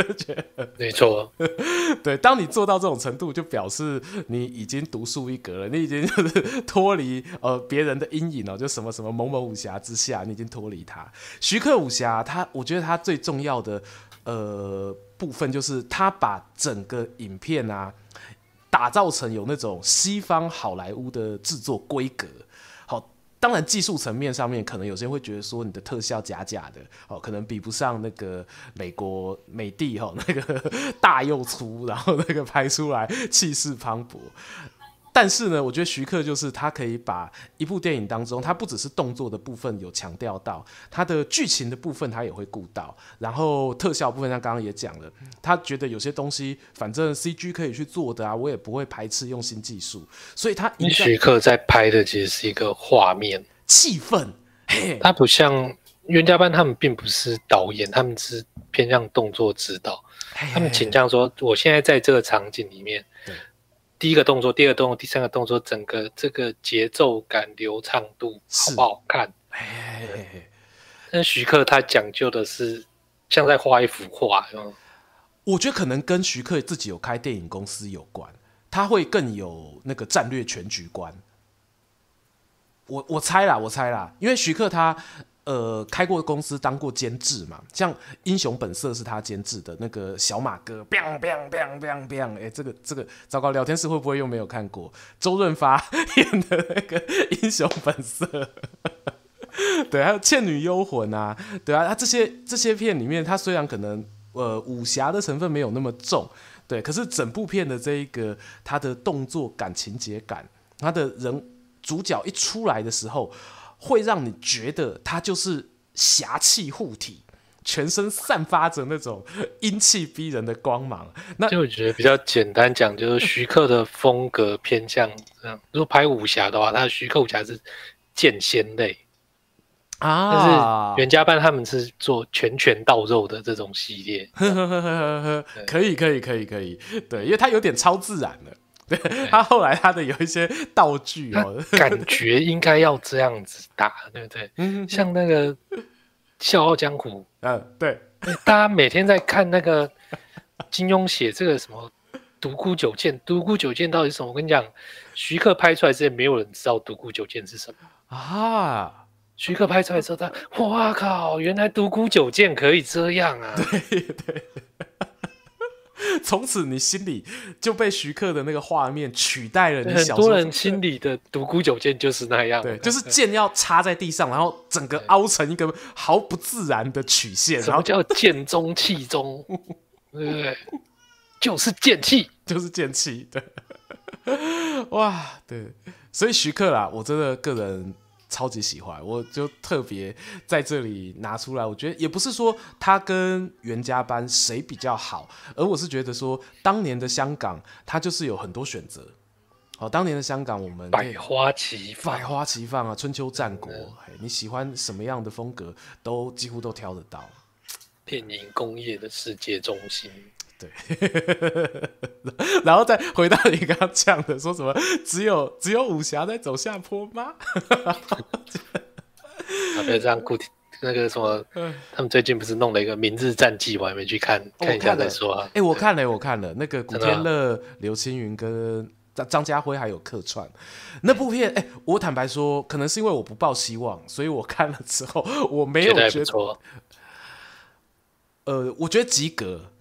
没错。对，当你做到这种程度，就表示你已经独树一格了，你已经就是脱离呃别人的阴影哦，就什么什么某某武侠之下，你已经脱离他。徐克武侠，他我觉得他最重要的呃部分就是他把整个影片啊打造成有那种西方好莱坞的制作规格。当然，技术层面上面，可能有些人会觉得说你的特效假假的哦，可能比不上那个美国美帝哈，那个 大又粗，然后那个拍出来气势磅礴。但是呢，我觉得徐克就是他可以把一部电影当中，他不只是动作的部分有强调到，他的剧情的部分他也会顾到，然后特效部分他刚刚也讲了，他觉得有些东西反正 CG 可以去做的啊，我也不会排斥用新技术，所以他徐克在拍的其实是一个画面气氛，他不像袁家班他们并不是导演，他们是偏向动作指导，他们倾向说我现在在这个场景里面。第一个动作，第二个动作，第三个动作，整个这个节奏感、流畅度好不好看？但徐克他讲究的是像在画一幅画。我觉得可能跟徐克自己有开电影公司有关，他会更有那个战略全局观。我我猜啦，我猜啦，因为徐克他。呃，开过公司当过监制嘛，像《英雄本色》是他监制的那个小马哥，biang biang biang biang biang，哎，这个这个糟糕，聊天室会不会又没有看过周润发 演的那个《英雄本色》？对，还有《倩女幽魂》啊，对啊，他这些这些片里面，他虽然可能呃武侠的成分没有那么重，对，可是整部片的这一个他的动作感、情节感，他的人主角一出来的时候。会让你觉得他就是侠气护体，全身散发着那种英气逼人的光芒。那就我觉得比较简单讲，就是徐克的风格偏向这样。如果拍武侠的话，他的徐克武侠是剑仙类啊，但是袁家班他们是做拳拳到肉的这种系列。呵呵呵呵呵，可以可以可以可以，对，因为他有点超自然的。对，他后来他的有一些道具哦，感 觉应该要这样子打，对不对？嗯，像那个《笑傲江湖》，嗯，对，大家每天在看那个金庸写这个什么独孤九剑，独孤九剑到底是什么？我跟你讲，徐克拍出来之前，没有人知道独孤九剑是什么啊。徐克拍出来之后，他哇靠，原来独孤九剑可以这样啊！对对。从此你心里就被徐克的那个画面取代了。你。很多人心里的独孤九剑就是那样，对，就是剑要插在地上，然后整个凹成一个毫不自然的曲线，然后叫剑中气中，对不对？就是剑气，就是剑气，对。哇，对，所以徐克啦，我真的个人。超级喜欢，我就特别在这里拿出来。我觉得也不是说他跟袁家班谁比较好，而我是觉得说，当年的香港，他就是有很多选择。好，当年的香港，我们百花齐放，百花齐放啊，春秋战国，你喜欢什么样的风格，都几乎都挑得到。电影工业的世界中心。对，然后再回到你刚刚讲的，说什么只有只有武侠在走下坡吗？啊，不要这样，顾那个什么，他们最近不是弄了一个《明日战记》，我还没去看，看一下再说啊。哎，我看了，我看了，那个古天乐、刘青云跟张张家辉还有客串那部片。哎，我坦白说，可能是因为我不抱希望，所以我看了之后我没有觉得，呃，我觉得及格。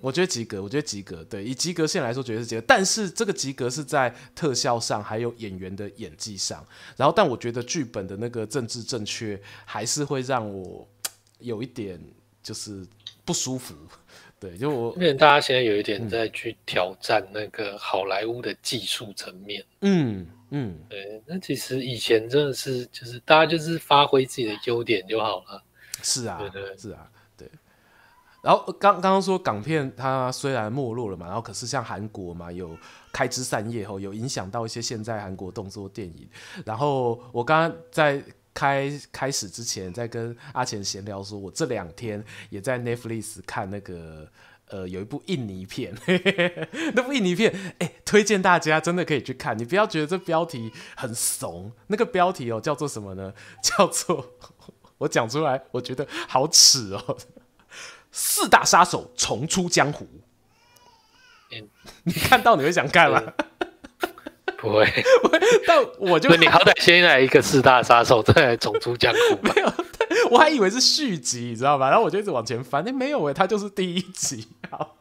我觉得及格，我觉得及格。对，以及格线来说，绝对是及格。但是这个及格是在特效上，还有演员的演技上。然后，但我觉得剧本的那个政治正确，还是会让我有一点就是不舒服。对，就我因为大家现在有一点在去挑战那个好莱坞的技术层面。嗯嗯，对。那其实以前真的是，就是大家就是发挥自己的优点就好了。是啊，对对，对是啊。然后刚刚刚说港片它虽然没落了嘛，然后可是像韩国嘛有开枝散叶后，有影响到一些现在韩国动作电影。然后我刚刚在开开始之前在跟阿钱闲聊说，我这两天也在 Netflix 看那个呃有一部印尼片，嘿嘿嘿那部印尼片哎推荐大家真的可以去看，你不要觉得这标题很怂，那个标题哦叫做什么呢？叫做 我讲出来我觉得好耻哦。四大杀手重出江湖，嗯、你看到你会想看吗？不会，但我就你好歹先来一个四大杀手，再来重出江湖。没有，我还以为是续集，你知道吧？然后我就一直往前翻，哎，没有哎，它就是第一集。好，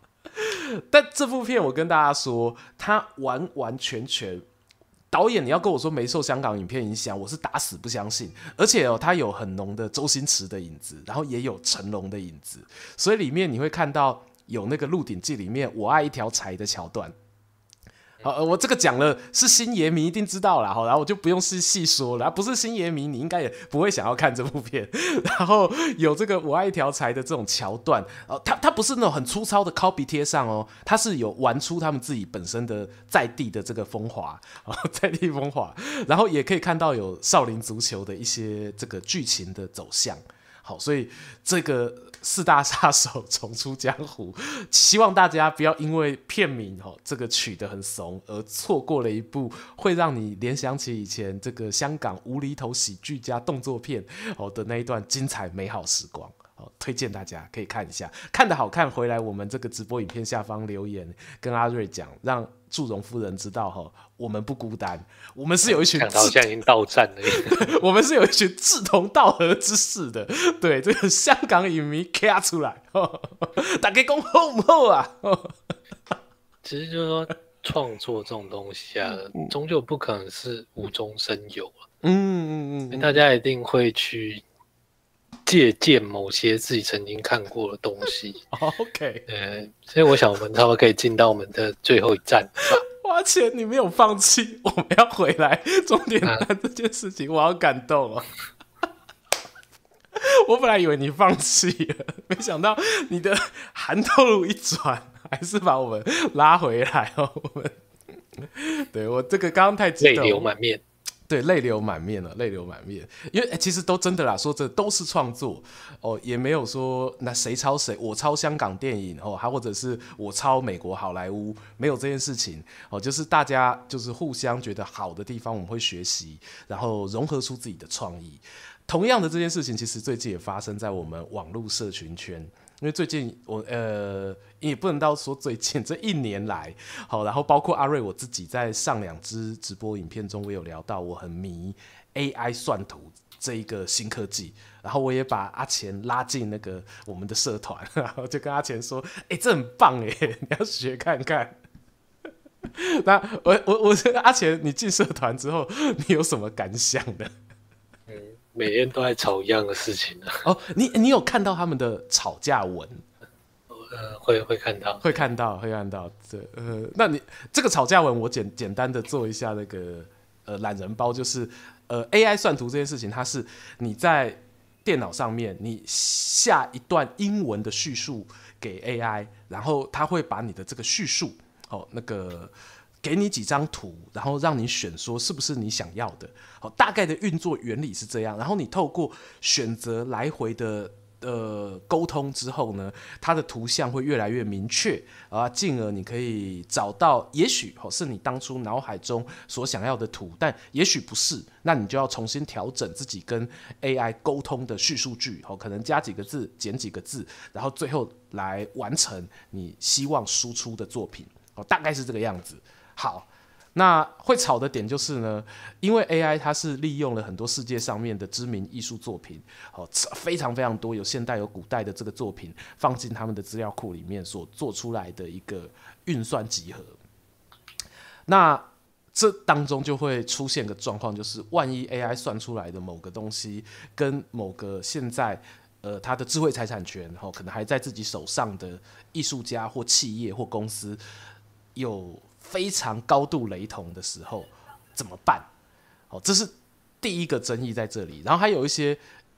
但这部片我跟大家说，它完完全全。导演，你要跟我说没受香港影片影响，我是打死不相信。而且哦，他有很浓的周星驰的影子，然后也有成龙的影子，所以里面你会看到有那个《鹿鼎记》里面我爱一条柴的桥段。好，我这个讲了是星爷迷一定知道了，好，然后我就不用细细说了。不是星爷迷，你应该也不会想要看这部片。然后有这个我爱一条柴的这种桥段，哦，它它不是那种很粗糙的 copy 贴上哦，它是有玩出他们自己本身的在地的这个风华，在地风华，然后也可以看到有少林足球的一些这个剧情的走向。好，所以这个。四大杀手 重出江湖，希望大家不要因为片名哦，这个取得很怂而错过了一部会让你联想起以前这个香港无厘头喜剧加动作片哦的那一段精彩美好时光。推荐大家可以看一下，看得好看回来，我们这个直播影片下方留言，跟阿瑞讲，让祝融夫人知道哈，我们不孤单，我们是有一群好像已经到站了，我们是有一群志同道合之士的。对，这个香港影迷卡出来，大家讲好不好啊？其实就是说，创作这种东西啊，终究不可能是无中生有啊。嗯嗯嗯，大家一定会去。借鉴某些自己曾经看过的东西。OK，呃，所以我想我们差不多可以进到我们的最后一站。花钱你没有放弃，我们要回来终点站这件事情，我好感动哦。我本来以为你放弃了，没想到你的寒透路一转，还是把我们拉回来哦。我们，对我这个刚刚太激动，泪流满面。对，泪流满面了，泪流满面，因为、欸、其实都真的啦，说这都是创作哦，也没有说那谁抄谁，我抄香港电影哦，还或者是我抄美国好莱坞，没有这件事情哦，就是大家就是互相觉得好的地方，我们会学习，然后融合出自己的创意。同样的这件事情，其实最近也发生在我们网络社群圈。因为最近我呃也不能到说最近这一年来，好，然后包括阿瑞我自己在上两支直播影片中，我有聊到我很迷 AI 算图这一个新科技，然后我也把阿钱拉进那个我们的社团，然后就跟阿钱说，哎、欸，这很棒哎，你要学看看。那我我我觉得阿钱，你进社团之后，你有什么感想呢？每天都在吵一样的事情。哦，你你有看到他们的吵架文？呃，会会看到，会看到，会看到。这呃，那你这个吵架文，我简简单的做一下那个呃懒人包，就是呃 AI 算图这件事情，它是你在电脑上面你下一段英文的叙述给 AI，然后它会把你的这个叙述哦那个。给你几张图，然后让你选，说是不是你想要的。好，大概的运作原理是这样。然后你透过选择来回的呃沟通之后呢，它的图像会越来越明确啊，进而你可以找到，也许哦是你当初脑海中所想要的图，但也许不是，那你就要重新调整自己跟 AI 沟通的叙述句，哦，可能加几个字，减几个字，然后最后来完成你希望输出的作品。哦，大概是这个样子。好，那会吵的点就是呢，因为 AI 它是利用了很多世界上面的知名艺术作品，哦，非常非常多，有现代有古代的这个作品放进他们的资料库里面所做出来的一个运算集合。那这当中就会出现个状况，就是万一 AI 算出来的某个东西跟某个现在呃它的智慧财产权，哦，可能还在自己手上的艺术家或企业或公司有。非常高度雷同的时候怎么办？哦，这是第一个争议在这里。然后还有一些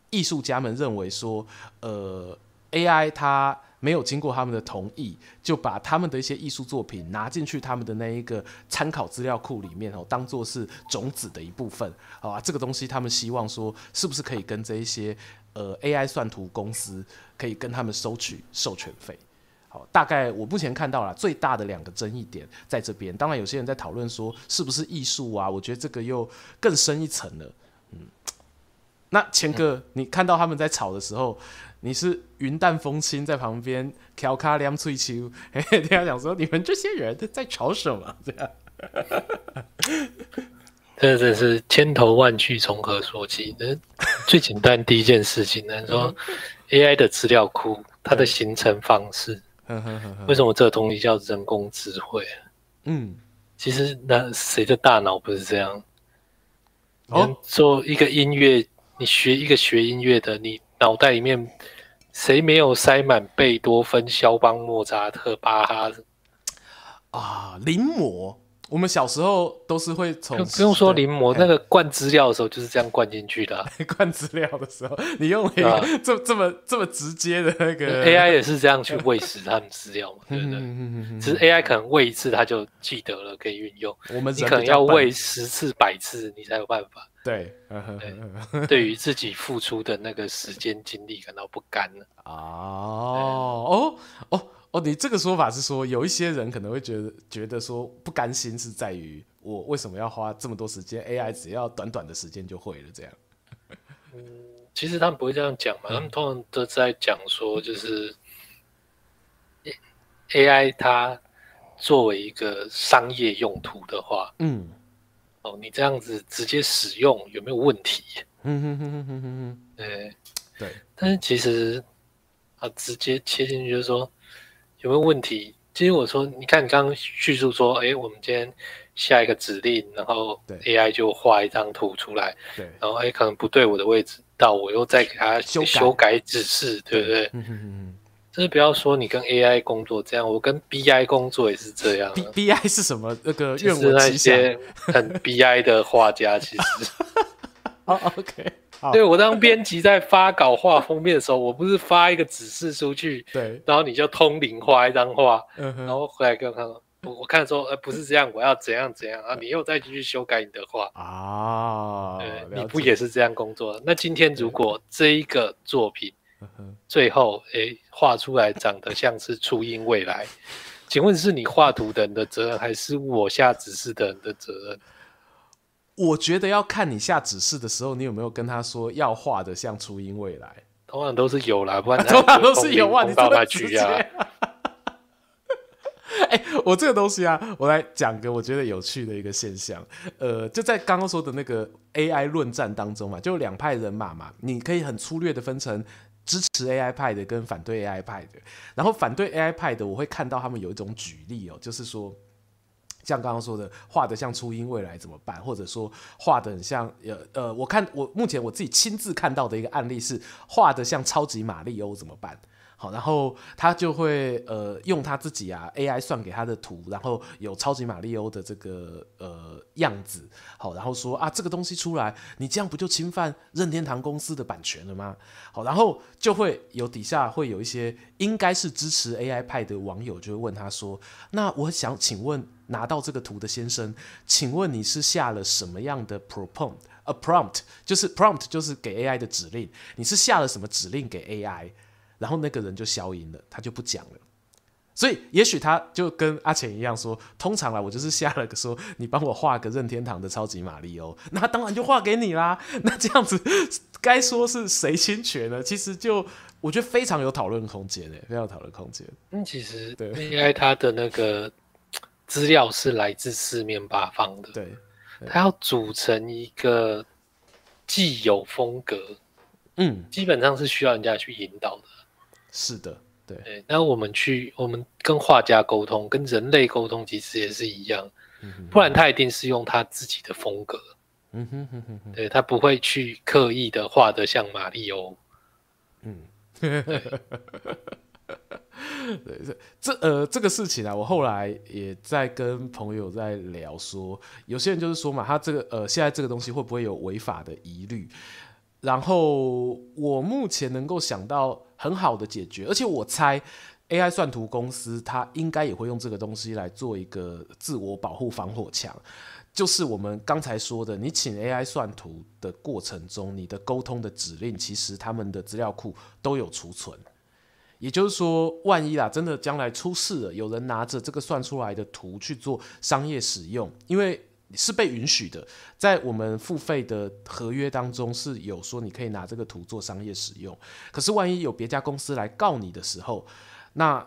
艺术家们认为说，呃，AI 它没有经过他们的同意，就把他们的一些艺术作品拿进去他们的那一个参考资料库里面哦，当做是种子的一部分。好啊，这个东西他们希望说，是不是可以跟这一些呃 AI 算图公司可以跟他们收取授权费？好，大概我目前看到了最大的两个争议点在这边。当然，有些人在讨论说是不是艺术啊？我觉得这个又更深一层了。嗯，那钱哥，嗯、你看到他们在吵的时候，你是云淡风轻在旁边调侃两翠秋，嘿嘿，听他讲说你们这些人在吵什么？这样，这 真是千头万绪，从何说起？那最简单第一件事情呢，说 AI 的资料库它的形成方式。为什么这个东西叫人工智慧？嗯，其实那谁的大脑不是这样？哦，做一个音乐，你学一个学音乐的，你脑袋里面谁没有塞满贝多芬、肖邦、莫扎特、巴哈啊？临摹。我们小时候都是会从不用说临摹，那个灌资料的时候就是这样灌进去的、啊。灌资料的时候，你用了一个这这么这么直接的那个 AI 也是这样去喂食他们资料嘛，对不对？只是 AI 可能喂一次他就记得了，可以运用。我们你可能要喂十次、百次，你才有办法。对，对，对于自己付出的那个时间精力感到不甘了。哦哦哦。哦，你这个说法是说，有一些人可能会觉得觉得说不甘心，是在于我为什么要花这么多时间？AI 只要短短的时间就会了，这样。嗯，其实他们不会这样讲嘛，他们通常都在讲说，就是 AI 它作为一个商业用途的话，嗯，哦，你这样子直接使用有没有问题？嗯哼哼哼哼哼，对对，但是其实啊，直接切进去就是说有没有问题？其实我说，你看你刚刚叙述说，哎，我们今天下一个指令，然后 AI 就画一张图出来，对，然后哎可能不对我的位置。到我又再给他修改指示，对不对？嗯嗯嗯。就是不要说你跟 AI 工作这样，我跟 BI 工作也是这样。B BI 是什么？那个愿闻其详。些很 BI 的画家，其实。哦 OK。对，我当编辑在发稿画封面的时候，我不是发一个指示出去，对，然后你就通灵画一张画，嗯，然后回来跟我看。我我看说，呃，不是这样，我要怎样怎样啊？你又再继续修改你的画啊？对，你不也是这样工作？那今天如果这一个作品最后诶画出来长得像是初音未来，请问是你画图的人的责任，还是我下指示的人的责任？我觉得要看你下指示的时候，你有没有跟他说要画的像初音未来？通常都是有啦，不然 通常都是有啊，你怎么去啊？哎、欸，我这个东西啊，我来讲个我觉得有趣的一个现象。呃，就在刚刚说的那个 AI 论战当中嘛，就两派人马嘛，你可以很粗略的分成支持 AI 派的跟反对 AI 派的。然后反对 AI 派的，我会看到他们有一种举例哦，就是说，像刚刚说的，画的像初音未来怎么办？或者说画的很像呃呃，我看我目前我自己亲自看到的一个案例是画的像超级玛利欧怎么办？好，然后他就会呃用他自己啊 AI 算给他的图，然后有超级玛利欧的这个呃样子，好，然后说啊这个东西出来，你这样不就侵犯任天堂公司的版权了吗？好，然后就会有底下会有一些应该是支持 AI 派的网友就会问他说，那我想请问拿到这个图的先生，请问你是下了什么样的 prompt？a prompt 就是 prompt 就是给 AI 的指令，你是下了什么指令给 AI？然后那个人就消音了，他就不讲了。所以也许他就跟阿钱一样说，通常来我就是下了个说，你帮我画个任天堂的超级马里欧，那当然就画给你啦。那这样子该说是谁侵权呢？其实就我觉得非常有讨论空间诶，非常有讨论空间。嗯，其实对，AI 它的那个资料是来自四面八方的，对，它要组成一个既有风格，嗯，基本上是需要人家去引导的。是的，对。对，那我们去，我们跟画家沟通，跟人类沟通，其实也是一样。嗯、不然他一定是用他自己的风格。嗯哼哼哼哼。对，他不会去刻意的画的像马里欧。嗯。对，这这呃这个事情啊，我后来也在跟朋友在聊说，说有些人就是说嘛，他这个呃现在这个东西会不会有违法的疑虑？然后我目前能够想到很好的解决，而且我猜 AI 算图公司它应该也会用这个东西来做一个自我保护防火墙，就是我们刚才说的，你请 AI 算图的过程中，你的沟通的指令其实他们的资料库都有储存，也就是说，万一啦真的将来出事了，有人拿着这个算出来的图去做商业使用，因为。是被允许的，在我们付费的合约当中是有说你可以拿这个图做商业使用。可是万一有别家公司来告你的时候，那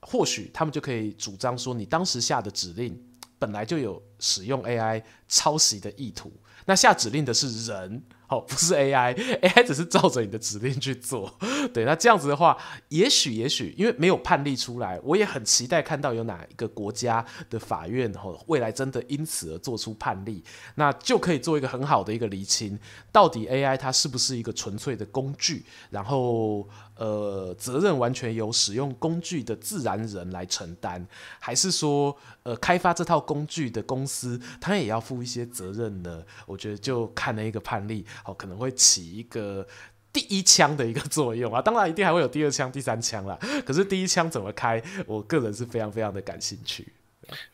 或许他们就可以主张说你当时下的指令本来就有使用 AI 抄袭的意图。那下指令的是人。哦，不是 AI，AI 只是照着你的指令去做。对，那这样子的话，也许也许，因为没有判例出来，我也很期待看到有哪一个国家的法院，吼，未来真的因此而做出判例，那就可以做一个很好的一个厘清，到底 AI 它是不是一个纯粹的工具，然后呃，责任完全由使用工具的自然人来承担，还是说呃，开发这套工具的公司它也要负一些责任呢？我觉得就看那一个判例。好，可能会起一个第一枪的一个作用啊，当然一定还会有第二枪、第三枪啦。可是第一枪怎么开，我个人是非常非常的感兴趣。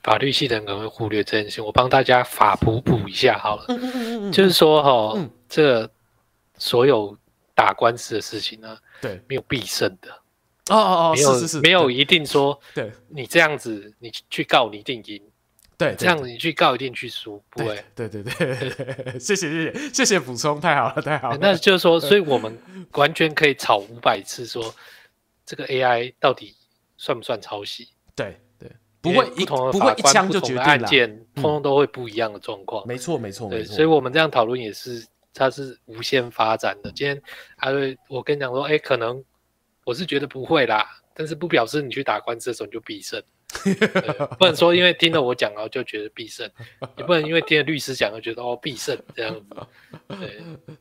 法律系的人可能会忽略这件事，我帮大家法普普一下好了。就是说哈，嗯、这所有打官司的事情呢，对，没有必胜的。哦哦哦，没有是是是，没有一定说，对，你这样子你去告你一定赢。对，这样你去告一定去输，不会。对对对，谢谢谢谢谢谢补充，太好了太好了。那就是说，所以我们 完全可以吵五百次，说这个 AI 到底算不算抄袭？对对，不会一不会一枪就决案件通通都会不一样的状况。没错没错，对，所以我们这样讨论也是，它是无限发展的。今天阿瑞，我跟你讲说，哎，可能我是觉得不会啦，但是不表示你去打官司的时候你就必胜。不能说因为听了我讲然后就觉得必胜，也不能因为听了律师讲就觉得哦必胜这样子。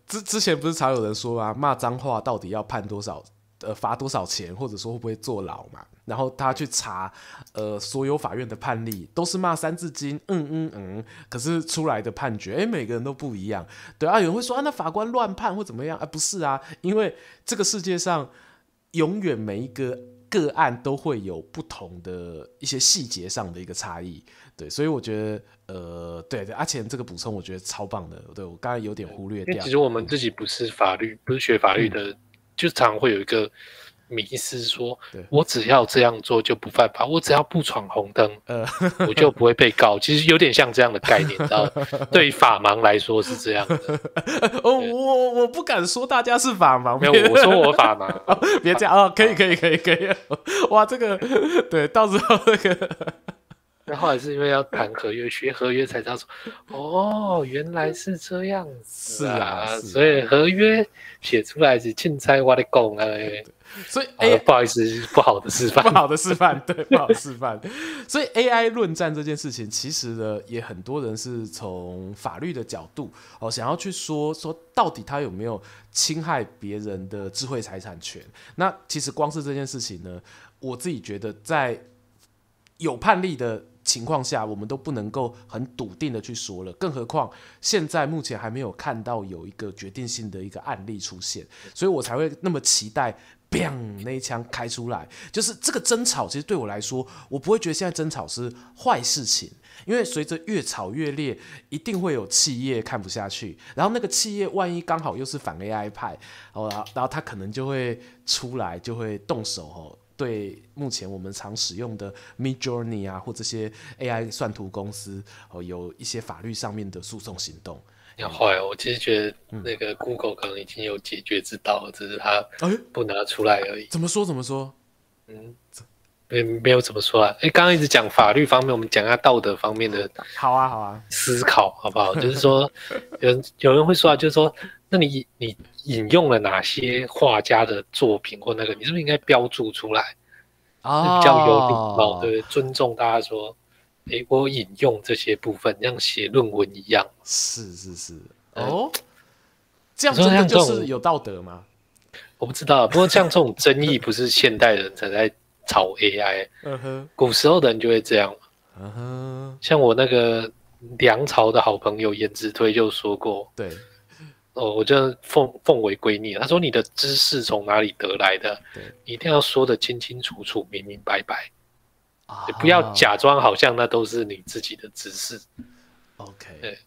之之前不是常有人说啊，骂脏话到底要判多少，呃，罚多少钱，或者说会不会坐牢嘛？然后他去查，呃，所有法院的判例都是骂三字经，嗯嗯嗯，可是出来的判决，哎，每个人都不一样。对啊，有人会说啊，那法官乱判或怎么样？啊，不是啊，因为这个世界上永远每一个。个案都会有不同的一些细节上的一个差异，对，所以我觉得，呃，对对，阿钱这个补充我觉得超棒的，对，我刚才有点忽略掉。其实我们自己不是法律，不是学法律的，嗯、就常会有一个。迷失说，我只要这样做就不犯法，我只要不闯红灯，呃，我就不会被告。其实有点像这样的概念，知道？对于法盲来说是这样的。哦，我我不敢说大家是法盲，没有，我说我法盲。别这样啊，可以可以可以可以。哇，这个对，到时候那个。那后来是因为要谈合约，学合约才知道说，哦，原来是这样子啊，所以合约写出来是凊彩我的讲哎。所以 A、啊、不好意思，不好的示范，不好的示范，对，不好的示范。所以 AI 论战这件事情，其实呢，也很多人是从法律的角度哦，想要去说说到底他有没有侵害别人的智慧财产权。那其实光是这件事情呢，我自己觉得在有判例的情况下，我们都不能够很笃定的去说了。更何况现在目前还没有看到有一个决定性的一个案例出现，所以我才会那么期待。砰！那一枪开出来，就是这个争吵。其实对我来说，我不会觉得现在争吵是坏事情，因为随着越吵越烈，一定会有企业看不下去。然后那个企业万一刚好又是反 AI 派，哦，然后他可能就会出来，就会动手哦，对目前我们常使用的 Midjourney 啊，或这些 AI 算图公司哦，有一些法律上面的诉讼行动。要坏哦！我其实觉得那个 Google 可能已经有解决之道，只是他不拿出来而已。怎么说？怎么说？嗯，没没有怎么说啊？哎，刚刚一直讲法律方面，我们讲一下道德方面的。好啊，好啊，思考好不好？就是说，有人有人会说啊，就是说，那你你引用了哪些画家的作品或那个，你是不是应该标注出来啊？比较有礼貌，对不对？尊重大家说。诶，我引用这些部分，像写论文一样。是是是，哦，这样真的就是有道德吗？我不知道，不过像这种争议，不是现代人才在炒 AI，嗯哼，古时候的人就会这样。嗯哼，像我那个梁朝的好朋友颜值推就说过，对，哦，我就奉奉为圭臬。他说：“你的知识从哪里得来的？对，你一定要说的清清楚楚、明明白白。”不要假装好像那都是你自己的知识。OK，对，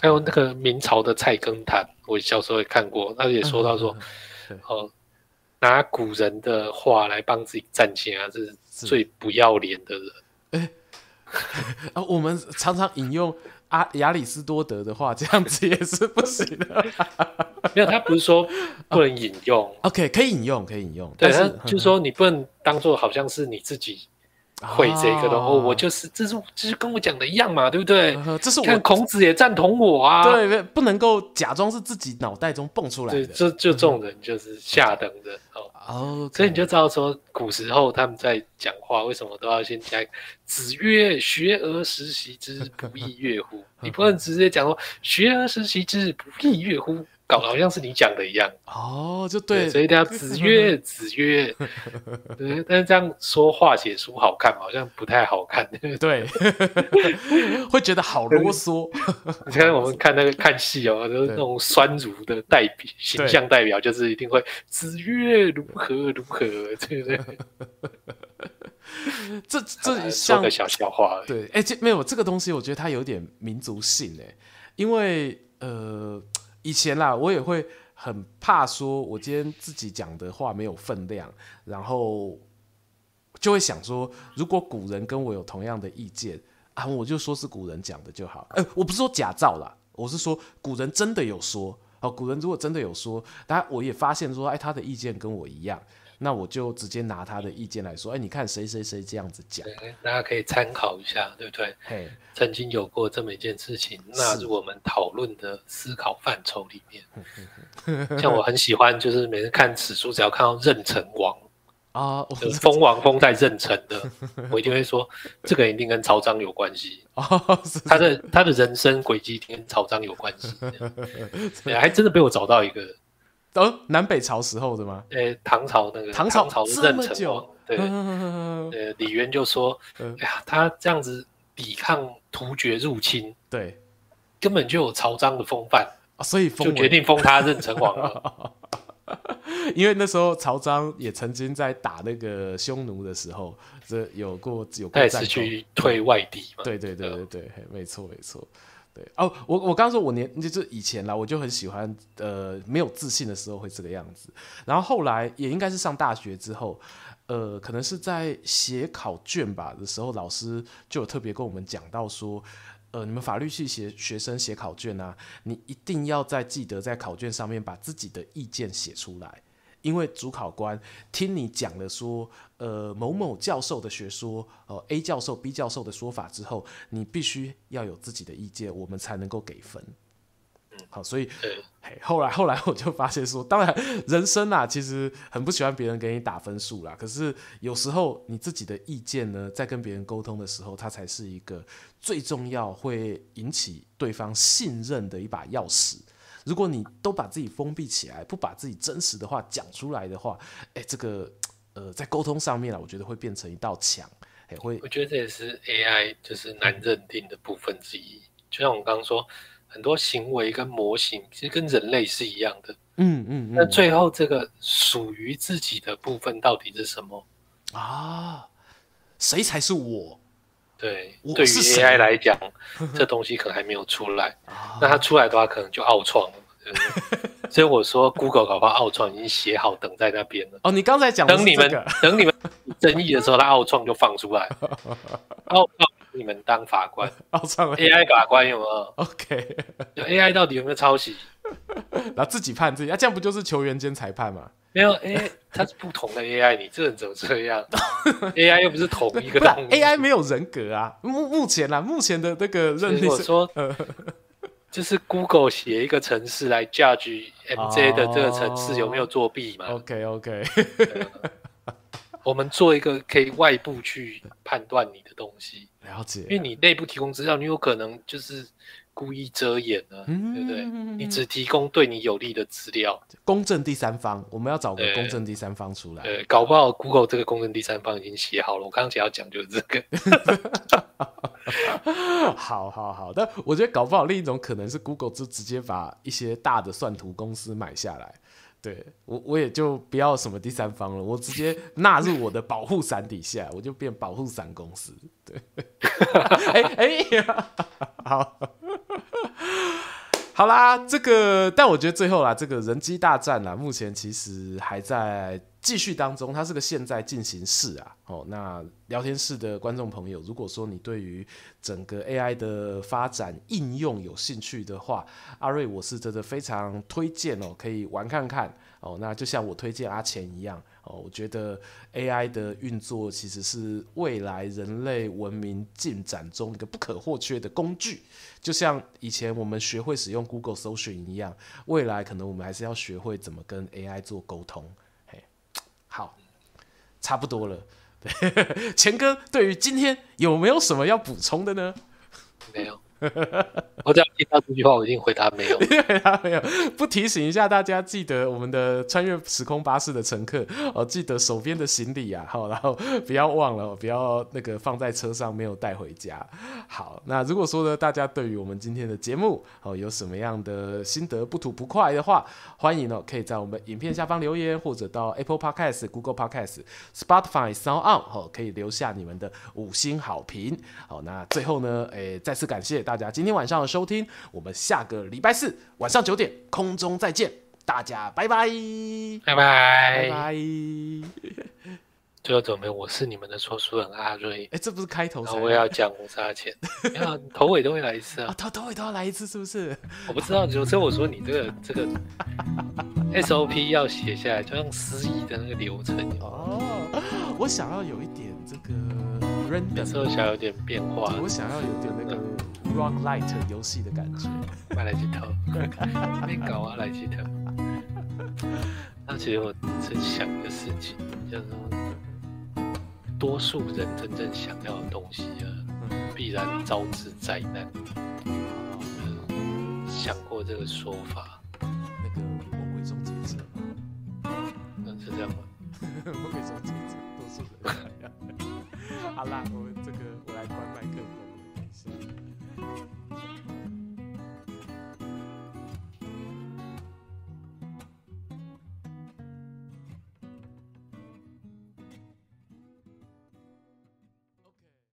还有那个明朝的菜根谭，我小时候也看过，他也说到说，哦，拿古人的话来帮自己站线啊，这是最不要脸的人。啊，我们常常引用阿亚里士多德的话，这样子也是不行的。没有，他不是说不能引用。OK，可以引用，可以引用，但是就是说你不能当做好像是你自己。会这个的哦，我就是，这是这是跟我讲的一样嘛，对不对？这是我看孔子也赞同我啊。对，不能够假装是自己脑袋中蹦出来的。对，就就这种人就是下等人哦。哦，所以你就知道说，古时候他们在讲话，为什么都要先加“子曰：学而时习之，不亦说乎？” 你不能直接讲说“学而时习之，不亦说乎”。搞得好像是你讲的一样哦，就对，对，所以大家子曰子曰，对，但是这样说话写书好看好像不太好看，对，会觉得好啰嗦。你看我们看那个看戏哦，就是那种酸儒的代表形象代表，就是一定会子曰如何如何，对不对？这这像个小笑话，对，哎，这没有这个东西，我觉得它有点民族性哎，因为呃。以前啦，我也会很怕说，我今天自己讲的话没有分量，然后就会想说，如果古人跟我有同样的意见，啊，我就说是古人讲的就好。哎、我不是说假造啦，我是说古人真的有说。哦，古人如果真的有说，但我也发现说，哎，他的意见跟我一样，那我就直接拿他的意见来说，哎，你看谁谁谁这样子讲，大家可以参考一下，对不对？嘿，曾经有过这么一件事情，纳入我们讨论的思考范畴里面。像我很喜欢，就是每次看史书，只要看到任城王。啊，封王封在任城的，我一定会说，这个一定跟曹彰有关系。哦，他的他的人生轨迹跟曹彰有关系。还真的被我找到一个，哦，南北朝时候的吗？呃，唐朝那个唐朝的妊娠王，对，呃，李渊就说，哎呀，他这样子抵抗突厥入侵，对，根本就有曹彰的风范，所以就决定封他任城王了。因为那时候曹彰也曾经在打那个匈奴的时候，这有过有过战去退外敌嘛？对对对对对，没错没错。对哦，我我刚刚说我年就是以前啦，我就很喜欢呃没有自信的时候会这个样子，然后后来也应该是上大学之后，呃，可能是在写考卷吧的时候，老师就有特别跟我们讲到说。呃，你们法律系学学生写考卷啊，你一定要在记得在考卷上面把自己的意见写出来，因为主考官听你讲了说，呃，某某教授的学说，呃，A 教授、B 教授的说法之后，你必须要有自己的意见，我们才能够给分。好，所以，嘿，后来后来我就发现说，当然人生啊，其实很不喜欢别人给你打分数啦。可是有时候你自己的意见呢，在跟别人沟通的时候，它才是一个最重要会引起对方信任的一把钥匙。如果你都把自己封闭起来，不把自己真实的话讲出来的话，哎，这个呃，在沟通上面啊，我觉得会变成一道墙，哎，会。我觉得这也是 AI 就是难认定的部分之一，就像我刚刚说。很多行为跟模型其实跟人类是一样的，嗯嗯，那、嗯、最后这个属于自己的部分到底是什么啊？谁才是我？对，对于 AI 来讲，这东西可能还没有出来。那它出来的话，可能就奥创了。所以我说，Google 搞不好奥创已经写好，等在那边了。哦，你刚才讲、这个，等你们等你们争议的时候，它奥创就放出来。奥创。你们当法官，AI 法官有没有？OK，就 AI 到底有没有抄袭？然后自己判自己，啊，这样不就是球员兼裁判吗？没有，AI 它是不同的 AI，你这人怎么这样？AI 又不是同一个东西，AI 没有人格啊。目目前啊，目前的那个认定是说，就是 Google 写一个程式来 judge MJ 的这个程式有没有作弊嘛？OK，OK。我们做一个可以外部去判断你的东西，了解，因为你内部提供资料，你有可能就是故意遮掩了，嗯、对不对？你只提供对你有利的资料，公正第三方，我们要找个公正第三方出来。对，搞不好 Google 这个公正第三方已经写好了。我刚刚想要讲就是这个。好好好，但我觉得搞不好另一种可能是 Google 就直接把一些大的算图公司买下来。对。我，我也就不要什么第三方了，我直接纳入我的保护伞底下，我就变保护伞公司。对，哎 哎，好，好啦，这个，但我觉得最后啦，这个人机大战啦，目前其实还在继续当中，它是个现在进行式啊。哦，那聊天室的观众朋友，如果说你对于整个 AI 的发展应用有兴趣的话，阿瑞我是真的非常推荐哦，可以玩看看哦。那就像我推荐阿钱一样哦，我觉得 AI 的运作其实是未来人类文明进展中一个不可或缺的工具，就像以前我们学会使用 Google 搜寻一样，未来可能我们还是要学会怎么跟 AI 做沟通。好，差不多了。钱哥，对于今天有没有什么要补充的呢？没有。我只要听到这句话，我一定回答没有。回答没有，不提醒一下大家，记得我们的穿越时空巴士的乘客哦，记得手边的行李啊，好，然后不要忘了，不要那个放在车上没有带回家。好，那如果说呢，大家对于我们今天的节目哦有什么样的心得不吐不快的话，欢迎哦可以在我们影片下方留言，或者到 Apple Podcast、Google Podcast、Spotify、Sound On 哦可以留下你们的五星好评。好，那最后呢，诶，再次感谢大家今天晚上的收听，我们下个礼拜四晚上九点空中再见，大家拜拜，拜拜，拜拜。最后怎么？我是你们的说书人阿瑞。哎，这不是开头？我也要讲我杀钱，没有头尾都会来一次啊。头头尾都要来一次，是不是？我不知道，就我说你这个这个 SOP 要写下来，就像司仪的那个流程。哦，我想要有一点这个时候想要有点变化。我想要有点那个 rock light 游戏的感觉。买来几套，没搞啊，来几套。那其实我在想的事情，就是多数人真正想要的东西啊，必然招致灾难。想过这个说法？那个魔鬼终结者吗？那是这样吗？魔鬼终结者，多数人。好啦，我们。